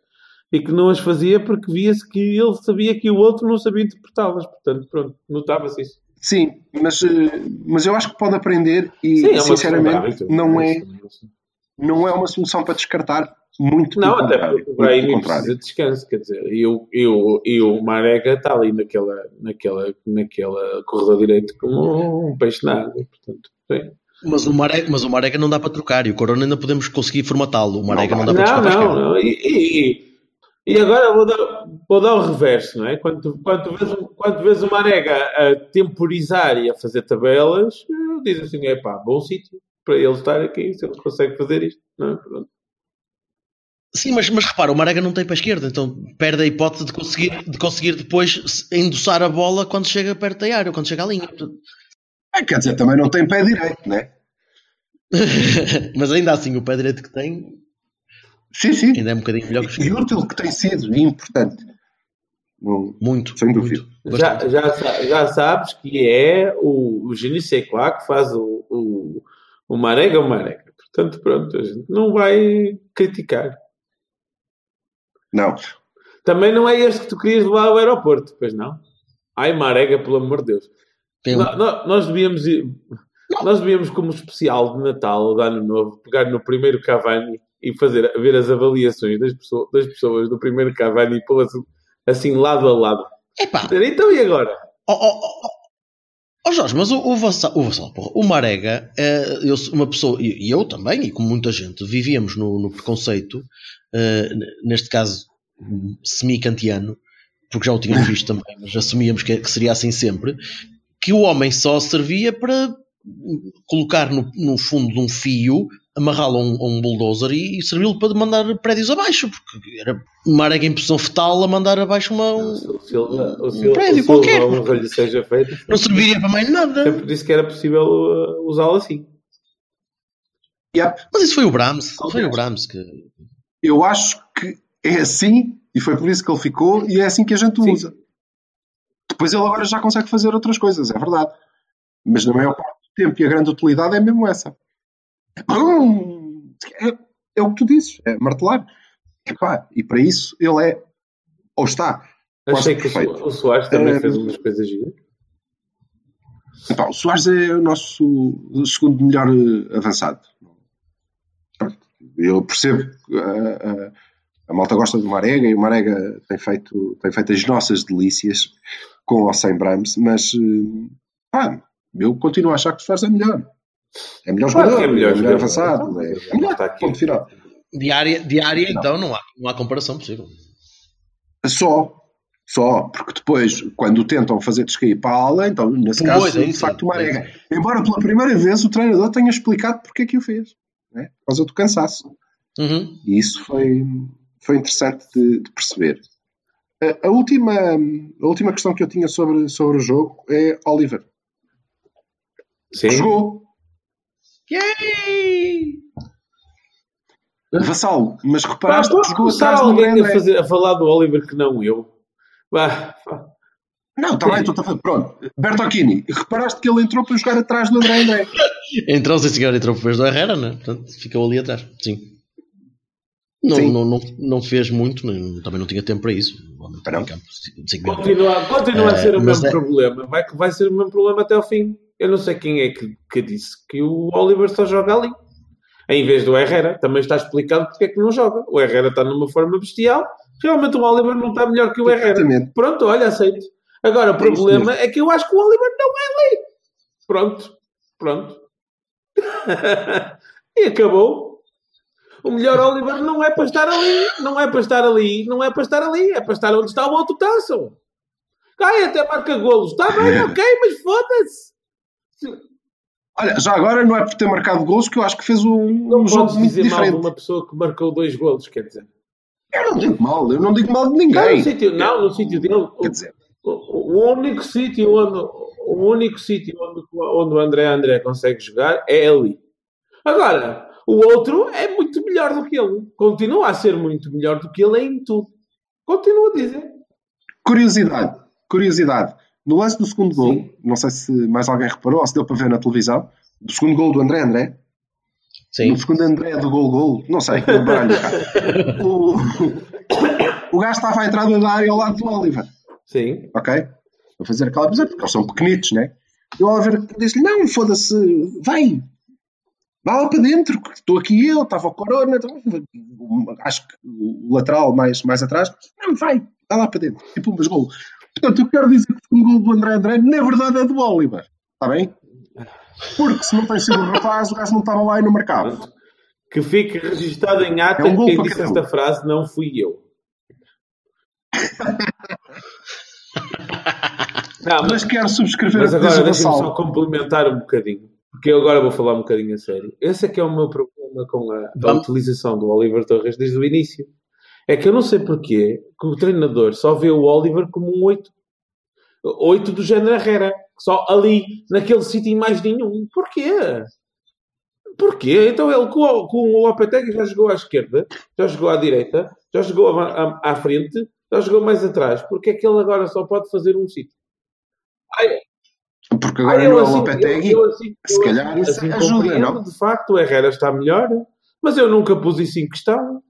E que não as fazia porque via-se que ele sabia que o outro não sabia interpretá-las. Portanto, pronto, notava-se isso. Sim, mas, eh, mas eu acho que pode aprender e, Sim, é sinceramente, hábito, não é, isso. não é uma solução para descartar muito Não, até porque o Brahim precisa de descanso, quer dizer, e o, e o, e o Marega está ali naquela, naquela, naquela corredor direito como um peixe na água, portanto, sim. Mas o, Marega, mas o Marega não dá para trocar e o Corona ainda podemos conseguir formatá-lo. O Marega não, dá para Não, trocar para a não, esquerda. não. E, e- e agora vou dar, vou dar o reverso, não é? Quando, quando, um- quando vês o Marega a temporizar e a fazer tabelas, diz assim, é pá, bom sítio para ele estar aqui, se ele consegue fazer isto, não é? Pronto. Sim, mas, mas repara, o Marega não tem para a esquerda, então perde a hipótese de conseguir, de conseguir depois endossar a bola quando chega perto da área, ou quando chega à linha. Ah, quer dizer, também não tem pé direito, né? mas ainda assim, o pé direito que tem Sim, sim. ainda é um bocadinho melhor que o E útil que tem sido, e importante. Muito. Sem dúvida. muito. Já, já, já sabes que é o, o Gini Sequá que faz o, o, o Marega o Marega. Portanto, pronto, a gente não vai criticar. Não. Também não é este que tu querias levar ao aeroporto, pois não? Ai, Marega, pelo amor de Deus. Um- No- no- nós devíamos ir, nós devíamos, como especial de Natal ou de Ano Novo, pegar no primeiro Cavani e fazer, ver as avaliações das pessoas, das pessoas do primeiro Cavani e pô-las assim lado a lado. Epá, Então e agora? Ó oh, oh, oh, Jorge, mas o, o Vassal, o, Vassal, porra, o Marega, é, eu, uma pessoa, e e eu também, e como muita gente, vivíamos no, no preconceito, n- neste caso semi-kantiano, porque já o tínhamos visto também, mas assumíamos que, que seria assim sempre, que o homem só servia para colocar no, no fundo de um fio, amarrá-lo a um, a um bulldozer e, e servi-lo para mandar prédios abaixo, porque era Marega em posição fetal a mandar abaixo uma. um- O Silva, o Silva, prédio o Silva qualquer. lhe seja feita. não serviria para mais nada. Sempre disse que era possível uh, usá-lo assim. Yep. Mas isso foi o Brahms, foi o Brahms que. Eu acho que é assim, e foi por isso que ele ficou, e é assim que a gente o Sim. usa. Depois ele agora já consegue fazer outras coisas, é verdade. Mas na maior parte do tempo, e a grande utilidade é mesmo essa. É, é o que tu dizes, é martelar. Epá, e para isso ele é, ou está, Achei que o o Soares também Eh, fez umas coisas giras. Epá, o Soares é o nosso segundo melhor eh, avançado. Eu percebo que a, a- a malta gosta do Marega e o Marega tem feito, tem feito as nossas delícias com ou sem Brahms, mas eh, pá, eu continuo a achar que o Soares é melhor. É melhor Claro jogador, é é melhor melhor, jogador. avançado, é, é melhor, está aqui. ponto final. Diária, diária Não. então, não há, não há comparação possível. Só, só, porque depois, quando o tentam fazer descair para a ala, então, nesse Pois, caso, é de facto, o é Marega. Embora pela primeira vez o treinador tenha explicado porque é que o fez, né? por causa do cansaço. Uhum. E isso foi, foi interessante de, de perceber. A, a última, a última questão que eu tinha sobre, sobre o jogo é Oliver. Sim. Jogou, Yay! Vassal, mas Pá, reparaste pode que jogou começar atrás do André alguém a, fazer, a falar do Oliver que não eu. Vá. Não, está bem, estou a fazer. Pronto. Bertocchini, reparaste que ele entrou para jogar atrás do André André. Entrou, sim senhor, entrou depois do Herrera, né? Portanto, ficou ali atrás. Sim. Não, Sim. não, não, não fez muito, nem- também não tinha tempo para isso. Campo. Continua, continua a Eh, ser o mesmo é- problema. Vai, vai ser o mesmo problema até ao fim. Eu não sei quem é que, que disse que o Oliver só joga ali. Em vez do Herrera. Também está explicado porque é que não joga. O Herrera está numa forma bestial. Realmente o Oliver não está melhor que o Herrera. Exatamente. Pronto, olha, aceito. Agora, o É problema é que eu acho que o Oliver não é ali. Pronto. Pronto. e acabou. O melhor Oliver não é para estar ali. Não é para estar ali. Não é para estar ali. É para estar onde está o outro taço. Cai até marca golos. Está bem, ok, mas foda-se. Olha, já agora não é por ter marcado gols que eu acho que fez um, Não um jogo muito dizer mal de diferente. uma pessoa que marcou dois golos, quer dizer. Eu não digo mal, eu não digo mal de Não, ninguém. no sítio, não, no sítio dele. Quer dizer, O, único sítio onde o único sítio onde, onde o André André consegue jogar é ali. Agora, o outro é muito melhor do que ele. Continua a ser muito melhor do que ele em tudo. Continuo a dizer. curiosidade, curiosidade. No lance do segundo gol, Sim. não sei se mais alguém reparou ou se deu para ver na televisão, do segundo gol do André André, Sim. No segundo André do gol gol, não sei, no baralho cá. O, o gajo estava à entrada da área ao lado do Oliver, Sim. ok? A fazer aquela coisa, porque eles são pequenitos, né? E o Oliver disse-lhe: Não, foda-se, vai, vai lá para dentro, que estou aqui eu, estava o Corona, então, acho que o lateral mais, mais atrás, não, vai, vai lá para dentro, e pumas gol. Portanto, eu quero dizer que o gol do André André, na verdade, é do Oliver, está bem? Porque se não tem sido o rapaz, o gajo não estava lá e não marcava. Pronto. Que fique registado em ata É um que quem disse cada um. esta frase não fui eu. Não, Mas quero subscrever Mas a agora deixa-me só complementar um bocadinho, porque eu agora vou falar um bocadinho a sério. Esse é que é o meu problema com a, a utilização do Oliver Torres desde o início. É que eu não sei porquê que o treinador só vê o Oliver como um 8. 8 do género Herrera. Só ali, naquele sítio e mais nenhum. Porquê? Porquê? Então ele com, o- com o Lopetegui já jogou à esquerda, já jogou à direita, já jogou à, à- à frente, já jogou mais atrás. Porquê é que ele agora só pode fazer um sítio? Ai, Porque agora eu no assim- Lopetegui, eu- eu assim- se eu calhar isso ajuda, compreendo, não? De facto, o Herrera está melhor, mas eu nunca pus isso em questão.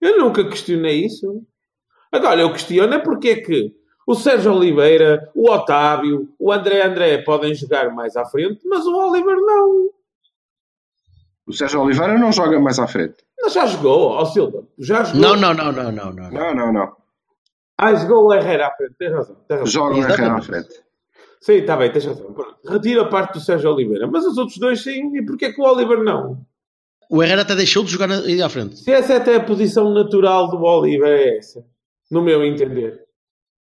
Eu nunca questionei isso. Agora, eu questiono é porque é que o Sérgio Oliveira, o Otávio, o André André podem jogar mais à frente, mas o Oliver não. o Sérgio Oliveira não joga mais à frente. Mas já jogou, ó Silva. Já jogou. Não, não, não, não, não, não. Não, não, não. Ah, jogou o Herrera à frente. Tens razão. Tens razão. Joga o Herrera à frente. Sim, está bem, tens razão. Retira a parte do Sérgio Oliveira. Mas os outros dois sim. E porquê que o Oliver não? O Herrera até deixou de jogar ali à frente. Se essa é até a posição natural do Oliver, é essa. No meu entender.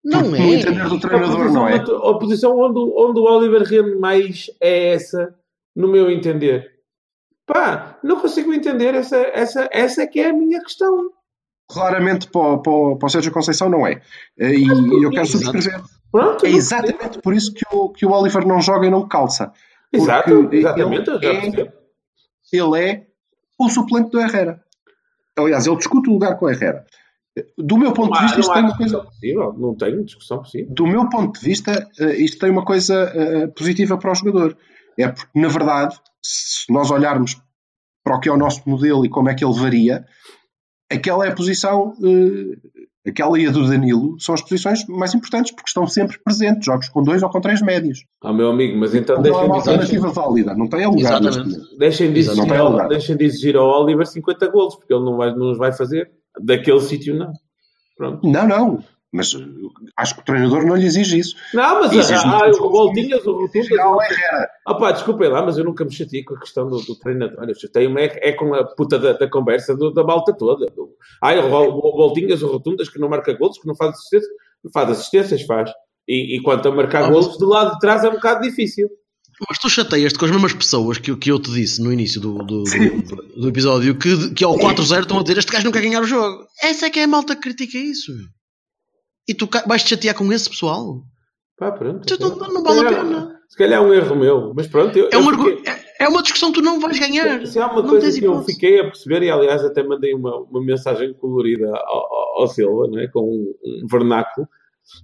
Não No é. entender do treinador, não é? a posição onde, onde o Oliver rende mais é essa, no meu entender. Pá, não consigo entender. Essa, essa, essa é que é a minha questão. Claramente para o, para, para o Sérgio Conceição não é. E, eu quero subscrever. Pronto. É exatamente por isso que o, que o Oliver não joga e não calça. Exato, exatamente. eu já ele é-. Ele é o suplente do Herrera. Aliás, ele discute o lugar com o Herrera. Do meu ponto de vista, isto tem uma coisa. possível. Não tenho discussão possível. do meu ponto de vista, eh, isto tem uma coisa eh, positiva para o jogador. É porque, na verdade, se nós olharmos para o que é o nosso modelo e como é que ele varia, aquela é a posição, eh, aquela e a do Danilo, são as posições mais importantes porque estão sempre presentes, jogos com dois ou com três médios. Ah, meu amigo, mas então Não é deixem uma de, exigir, alternativa válida, não tem lugar deixem, de exigir não ao, lugar. deixem de exigir ao Oliver 50 golos, porque ele não, vai, não os vai fazer. Daquele sítio, não. Pronto. Não, não. Mas eh, acho que o treinador não lhe exige isso. Não, mas Exige ah, muitos o. Voltinhas, o Rotundas. Ah pá, desculpem lá, mas eu nunca me chateei com a questão do, do treinador. Eu chatei-me é, é com a puta da, da conversa do- da malta toda. Do, ai, o, o Voltinhas, o Rotundas, que não marca golos, que não faz assistências. Faz assistências, faz. E, e quanto a marcar Ah, golos, do lado de trás é um bocado difícil. Mas tu chateias-te com as mesmas pessoas que, eu- que eu te disse no início do, do, do- do episódio que, que ao 4-0 estão a dizer este gajo não quer ganhar o jogo. Essa é que é a malta que critica isso. E tu ca- vais-te chatear com esse pessoal? Pá, pronto. Tu não- ok. não vale a pena. Se calhar é um erro meu, mas pronto. Eu, É uma, eu fiquei- é- é uma discussão que tu não vais ganhar. Se há uma Não coisa que eu fiquei a perceber, e aliás até mandei uma, uma mensagem colorida ao, ao- ao Silva, não é? com um, um vernáculo.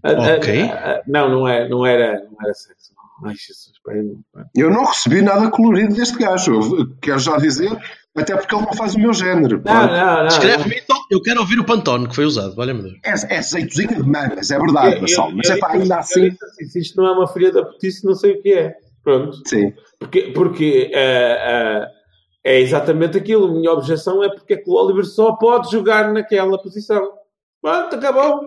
A- a- Ok. a- a- não, não, é, não, era, não era sexo. Ai, Jesus, não- pá. Eu não recebi nada colorido deste gajo. Quero já dizer, até porque ele não faz o meu género. Não, não, não. Escreve-me então, eu quero ouvir o Pantone que foi usado, valha-me Deus. É, é azeitozinho de mangas, é verdade, Eu- eu- Mas eu é para disse- ainda eu assim. assim, Se isto não é uma filha da putice, não sei o que é. Pronto. Sim. Porque, porque eh, eh, é exatamente aquilo. A minha objeção é porque é que o Oliver só pode jogar naquela posição. Pronto, acabou.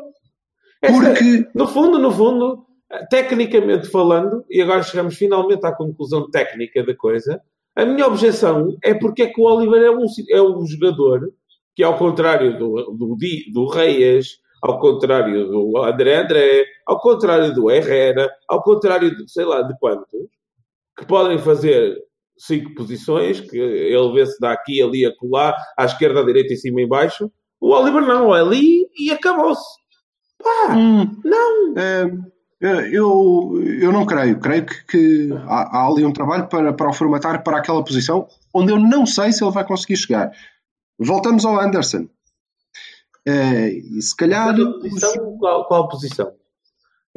Essa- Porque No fundo, no fundo, tecnicamente falando, e agora chegamos finalmente à conclusão técnica da coisa, a minha objeção é porque é que o Oliver é um, é um jogador que, ao contrário do, do, do Reis, ao contrário do André André, ao contrário do Herrera, ao contrário de sei lá de quantos, que podem fazer cinco posições, que ele vê se dá aqui, ali, acolá, à esquerda, à direita, em cima e em baixo. O Oliver não, é ali e acabou-se. Pá, hum, não. é, eu, eu não creio. Creio que, que há, há ali um trabalho para, para o formatar para aquela posição onde eu não sei se ele vai conseguir chegar. Voltamos ao Anderson. É, e se calhar posição, qual, qual posição?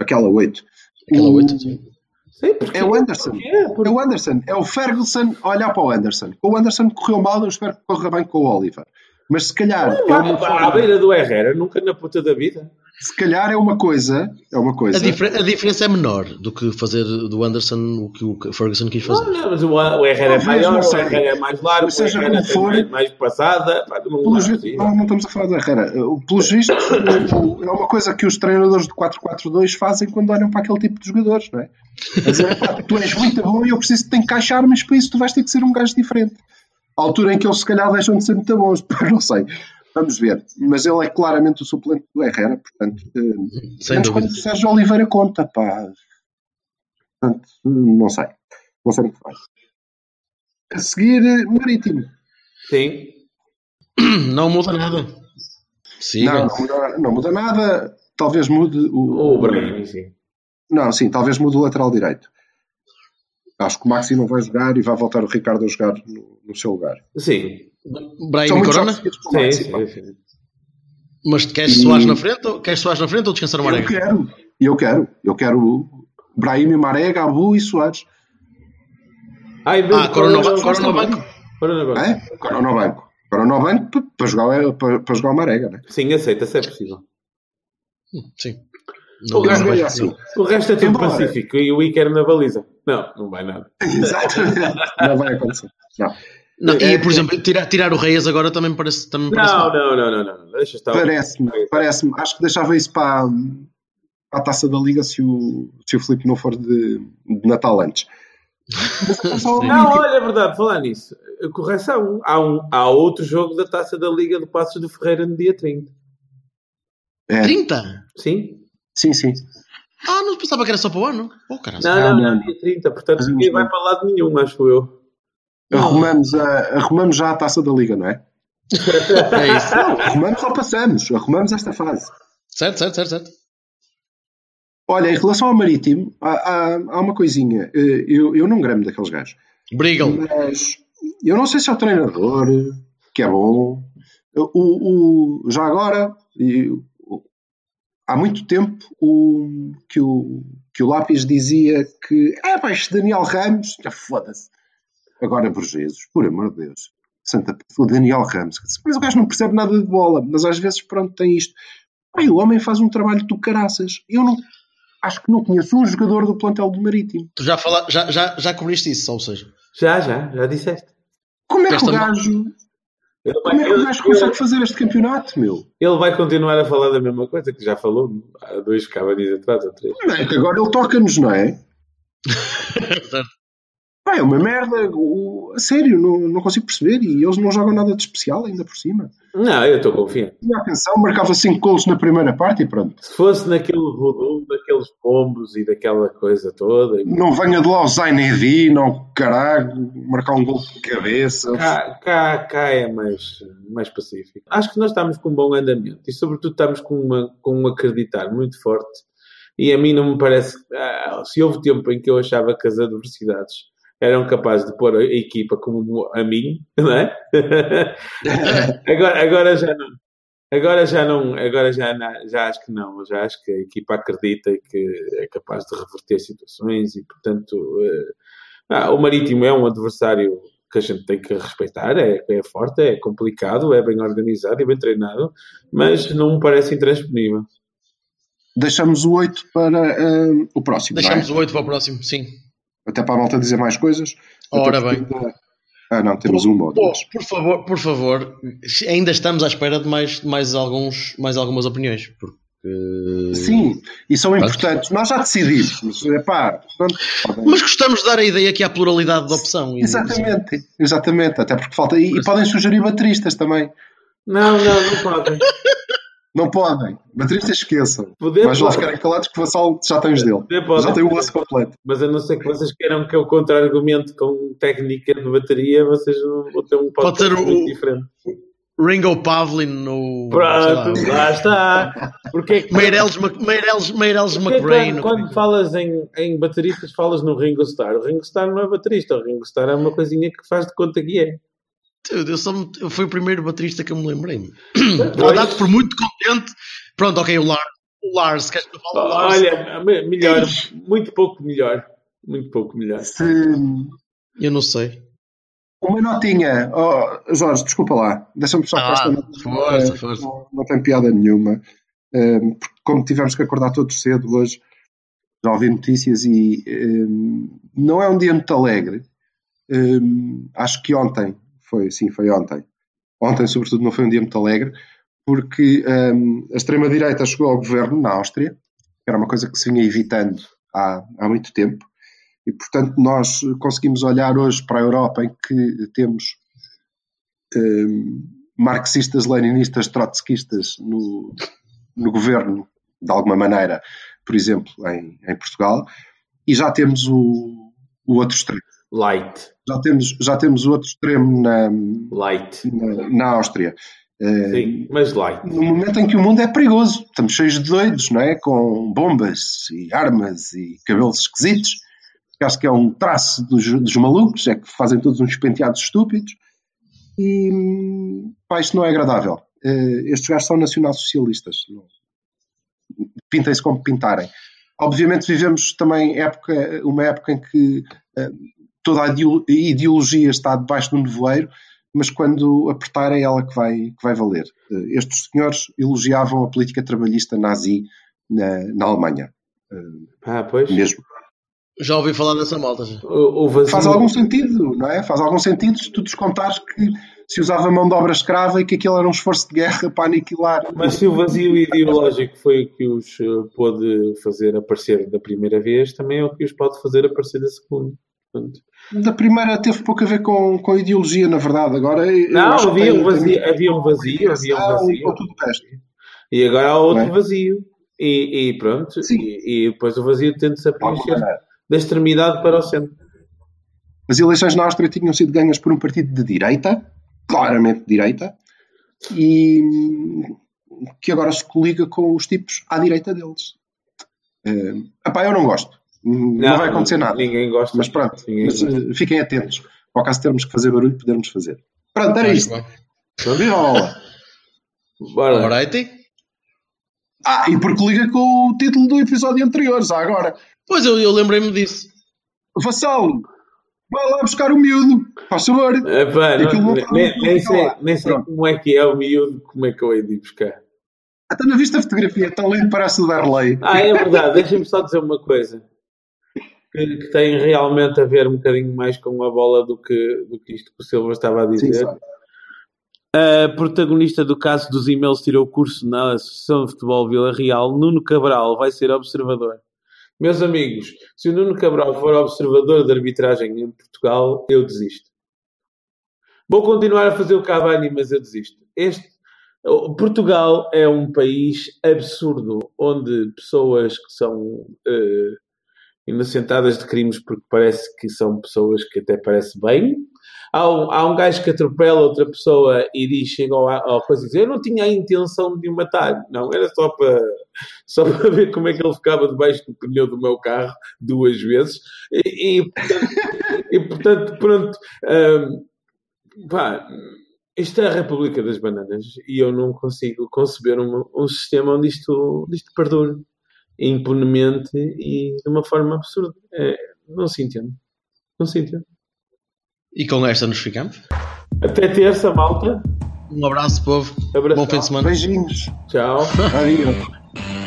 aquela 8. Aquela O- 8, sim. Sim, porque É o Anderson. Porquê? É o Anderson. É o Ferguson a olhar para o Anderson. O Anderson correu mal, eu espero que corra bem com o Oliver. Mas se calhar, é uma à forma- beira do Herrera, nunca na puta da vida. Se calhar é uma coisa, é uma A, coisa. difer- a diferença é menor do que fazer do Anderson o que o Ferguson quis fazer. Não, não, mas o, o Herrera é maior, o. Herrera é mais largo, Mas seja como for- mais, mais passada. Não, Pelos não, não, estamos a falar do Herrera. O- Pelos vistos, o- é uma coisa que os treinadores de 4-4-2 fazem quando olham para aquele tipo de jogadores, não é? A dizer, "Pá, tu és muito bom e eu preciso de te encaixar, mas para isso tu vais ter que ser um gajo diferente. À altura em que eles se calhar deixam de ser muito bons, não sei. Vamos ver. Mas ele é claramente o suplente do Herrera, portanto, eh, Sem menos dúvida. quando o Sérgio Oliveira conta, pá. Portanto, não sei. Não sei muito bem. A seguir, eh, Marítimo. Sim. Não muda nada. Sim, Não, não muda, não muda nada. Talvez mude o. O Brahim, sim. Não, sim, talvez mude o lateral direito. Acho que o Maxi não vai jogar e vai voltar o Ricardo a jogar no, no seu lugar. Sim. Brahim São e Corona? Sim, Maxi, sim, sim. Mas queres E- Soares na frente? ou- Queres Soares na frente ou descansar o Eu Marega? quero, eu quero. Eu quero Brahim, Marega, Abu e Soares. Ai, Ah, Corona Corona- Corona banco? Corona banco. É? No banco. No banco para, para jogar, para, para jogar o Marega, né? Sim, aceita, se é possível. Sim. O Não, não vai- é assim. O resto é tudo Embora. pacífico. E o Iker na baliza. Não, não vai nada. Exatamente. Não vai acontecer. Não. Não, É- e, por exemplo, tirar, tirar o Reis agora também parece. Também parece Não, não, não, não, não. Deixa estar. Parece-me, parece-me. Acho que deixava isso para, para a taça da Liga se o, se o Filipe não for de, de Natal antes. É Não, olha, é verdade, falar nisso. Correção. Há, um, há outro jogo da taça da Liga do Passos de Ferreira no dia 30. É, 30? Sim? Sim, sim. Ah, não pensava que era só para o ano. Oh, caralho. Não, Não, não, dia 30. Portanto, Fazemos ninguém vai para lado nenhum, acho eu. Arrumamos, a, arrumamos já a taça da Liga, não é? É isso. Não, arrumamos ou passamos. Arrumamos esta fase. Certo, certo, certo, certo. Olha, em relação ao Marítimo, há, há, há uma coisinha. Eh, Eu, eu não gramo daqueles gajos. Brigam. Mas eu não sei se é o treinador, que é bom. O, o- já agora, há muito tempo, o, que, o, que o Lápis dizia que é pá, este Daniel Ramos, já foda-se. Agora Borgesos, por amor de Deus. Santa o Daniel Ramos. Mas o gajo não percebe nada de bola, mas às vezes, pronto, tem isto. Pai, o homem faz um trabalho do caraças. Eu não, acho que não conheço um jogador do plantel do Marítimo. Tu já, fala, já, já, já cobriste isso, ou seja. Já, já, já disseste. Como é que o Esta- gajo Ele Como é que o gajo consegue fazer este campeonato, meu? ele vai continuar a falar da mesma coisa que já falou há dois cabanis atrás, ou três. Não é que agora ele toca-nos, não é? Pá, é uma merda. O- a sério, não, não consigo perceber. E eles não jogam nada de especial ainda por cima. Não, eu estou confiante. Tinha atenção, marcava 5 golos na primeira parte e pronto. Se fosse naquele volume, daqueles pombos e daquela coisa toda, e Não venha de lá o Zainedi, não caralho, marcar um gol de cabeça. cá, cá, cá é mais, mais pacífico. Acho que nós estamos com um bom andamento e, sobretudo, estamos com, uma, com um acreditar muito forte. E a mim não me parece. ah, se houve tempo em que eu achava que as adversidades eram capazes de pôr a equipa como a mim, não é? agora, agora já não. Agora já não, agora já, já acho que não, já acho que a equipa acredita e que é capaz de reverter situações e, portanto, eh, ah, o Marítimo é um adversário que a gente tem que respeitar, é, é forte, é complicado, é bem organizado e bem treinado, mas não me parece intransponível. Deixamos o 8 para ah, o próximo. não é? Deixamos o 8 para o próximo, sim. Até para a malta dizer mais coisas. Ora bem. ainda- Ah, não, temos uma ou Pô, duas. por favor, por favor, ainda estamos à espera de mais, mais, alguns, mais algumas opiniões. Porque... Sim, e são Pronto. importantes. Nós já decidimos, mas é pá, pronto, podem- Mas gostamos de dar a ideia que há pluralidade de opção. E- Exatamente, exatamente, até porque falta. E, e podem sugerir bateristas também. Não, não, não podem. Não podem. Bateristas esqueçam. Poder Mas não pode. ficarem calados que o Vassal já tem os dele. Poder pode. Já tem o osso completo. Mas a não ser que vocês queiram que eu contra-argumente com técnica de bateria, vocês vão vão ter um Pode podcast ser o- muito diferente. Ringo Pavlin no. Pronto, lá, lá está. Porque é que, Meireles, Mc- Meireles, Meireles porque é McRae. quando, no- quando falas em, em bateristas, falas no Ringo Starr. O Ringo Starr não é baterista, o Ringo Starr é uma coisinha que faz de conta que é. Dude, eu só me- eu fui o primeiro baterista que eu me lembrei. Verdade, por muito contente. Pronto, ok, o Lars. O Lars, queres que eu fale do Lars? Olha, me- melhor, muito pouco melhor. Muito pouco melhor. Se Eu não sei. uma notinha, oh, Jorge, desculpa lá, deixa-me só Ah, esta nota. força, força. Não, não tem piada nenhuma. Eh, porque como tivemos que acordar todos cedo hoje, já ouvi notícias e eh, não é um dia muito alegre. Eh, acho que ontem, foi sim, foi ontem. Ontem, sobretudo, não foi um dia muito alegre, porque eh, a extrema-direita chegou ao governo na Áustria, que era uma coisa que se vinha evitando há, há muito tempo. E, portanto, nós conseguimos olhar hoje para a Europa em que temos eh, marxistas, leninistas, trotskistas no, no governo, de alguma maneira, por exemplo, em, em Portugal, e já temos o, o outro extremo. Light. Já temos, já temos o outro extremo na, Light. na, na Áustria. Eh, Sim, mas light. no momento em que o mundo é perigoso. Estamos cheios de doidos, não é? Com bombas e armas e cabelos esquisitos. Que acho que é um traço dos, dos malucos, é que fazem todos uns penteados estúpidos. E pá, isto não é agradável. Eh, estes gajos são nacional-socialistas. Pintem-se como pintarem. Obviamente vivemos também época, uma época em que eh, toda a ideo- ideologia está debaixo do nevoeiro, mas quando apertar é ela que vai, que vai valer. Eh, Estes senhores elogiavam a política trabalhista nazi na, na Alemanha, Ah, pois. mesmo. Já ouvi falar dessa malta. vazio. Faz algum sentido, não é? Faz algum sentido se tu descontares que se usava mão de obra escrava e que aquilo era um esforço de guerra para aniquilar. Mas se o vazio ideológico foi o que os eh, pôde fazer aparecer da primeira vez, também é o que os pode fazer aparecer da segunda. Da primeira teve pouco a ver com, com ideologia, na verdade. Agora, não, havia um, vazio, havia um vazio, havia um vazio. com tudo. E agora há outro é? vazio. E, e pronto. E, e depois o vazio tende-se a preencher da extremidade para o centro. As eleições na Áustria tinham sido ganhas por um partido de direita, claramente de direita, e que agora se coliga com os tipos à direita deles. Uh, epá, eu não gosto. Hum, Não, vai acontecer nada. Ninguém gosta. Mas pronto, mas, gosta. uh, fiquem atentos. Ao caso de termos que fazer barulho, podermos fazer. Pronto, era isto. Não a bola. Bora. Alrighty. Ah, e porque liga com o título do episódio anterior, já agora. Pois eu, eu lembrei-me disso. Vassalo, vai lá buscar o miúdo. Faz favor. Epá, não- não- nem, não nem sei, nem sei Pronto. como é que é o miúdo, como é que eu hei de ir buscar. Até na vista a fotografia, tão lindo, parece o Darley. Ah, é verdade, deixem-me só dizer uma coisa. Que, que tem realmente a ver um bocadinho mais com a bola do que, do que isto que o Silva estava a Sim, dizer. sabe. A protagonista do caso dos e-mails tirou curso na Associação de Futebol Vila Real, Nuno Cabral, vai ser observador. Meus amigos, se o Nuno Cabral for observador de arbitragem em Portugal, eu desisto. Vou continuar a fazer o Cavani, mas eu desisto. Este, Portugal é um país absurdo, onde pessoas que são eh, inocentadas de crimes porque parece que são pessoas que até parece bem. Há um, há um gajo que atropela outra pessoa e diz, chega ao, coisa e diz, eu não tinha a intenção de o matar. Não, era só para, só para ver como é que ele ficava debaixo do pneu do meu carro duas vezes. E, e, portanto, e, portanto, pronto. hum, pá, isto é a República das Bananas e eu não consigo conceber um, um sistema onde isto, onde isto perdure impunemente e de uma forma absurda. É, não se entende. Não se entende. E com esta nos ficamos. Até terça, malta. Um abraço, povo. Abraço. Bom fim de semana. Beijinhos. Tchau. Adeus.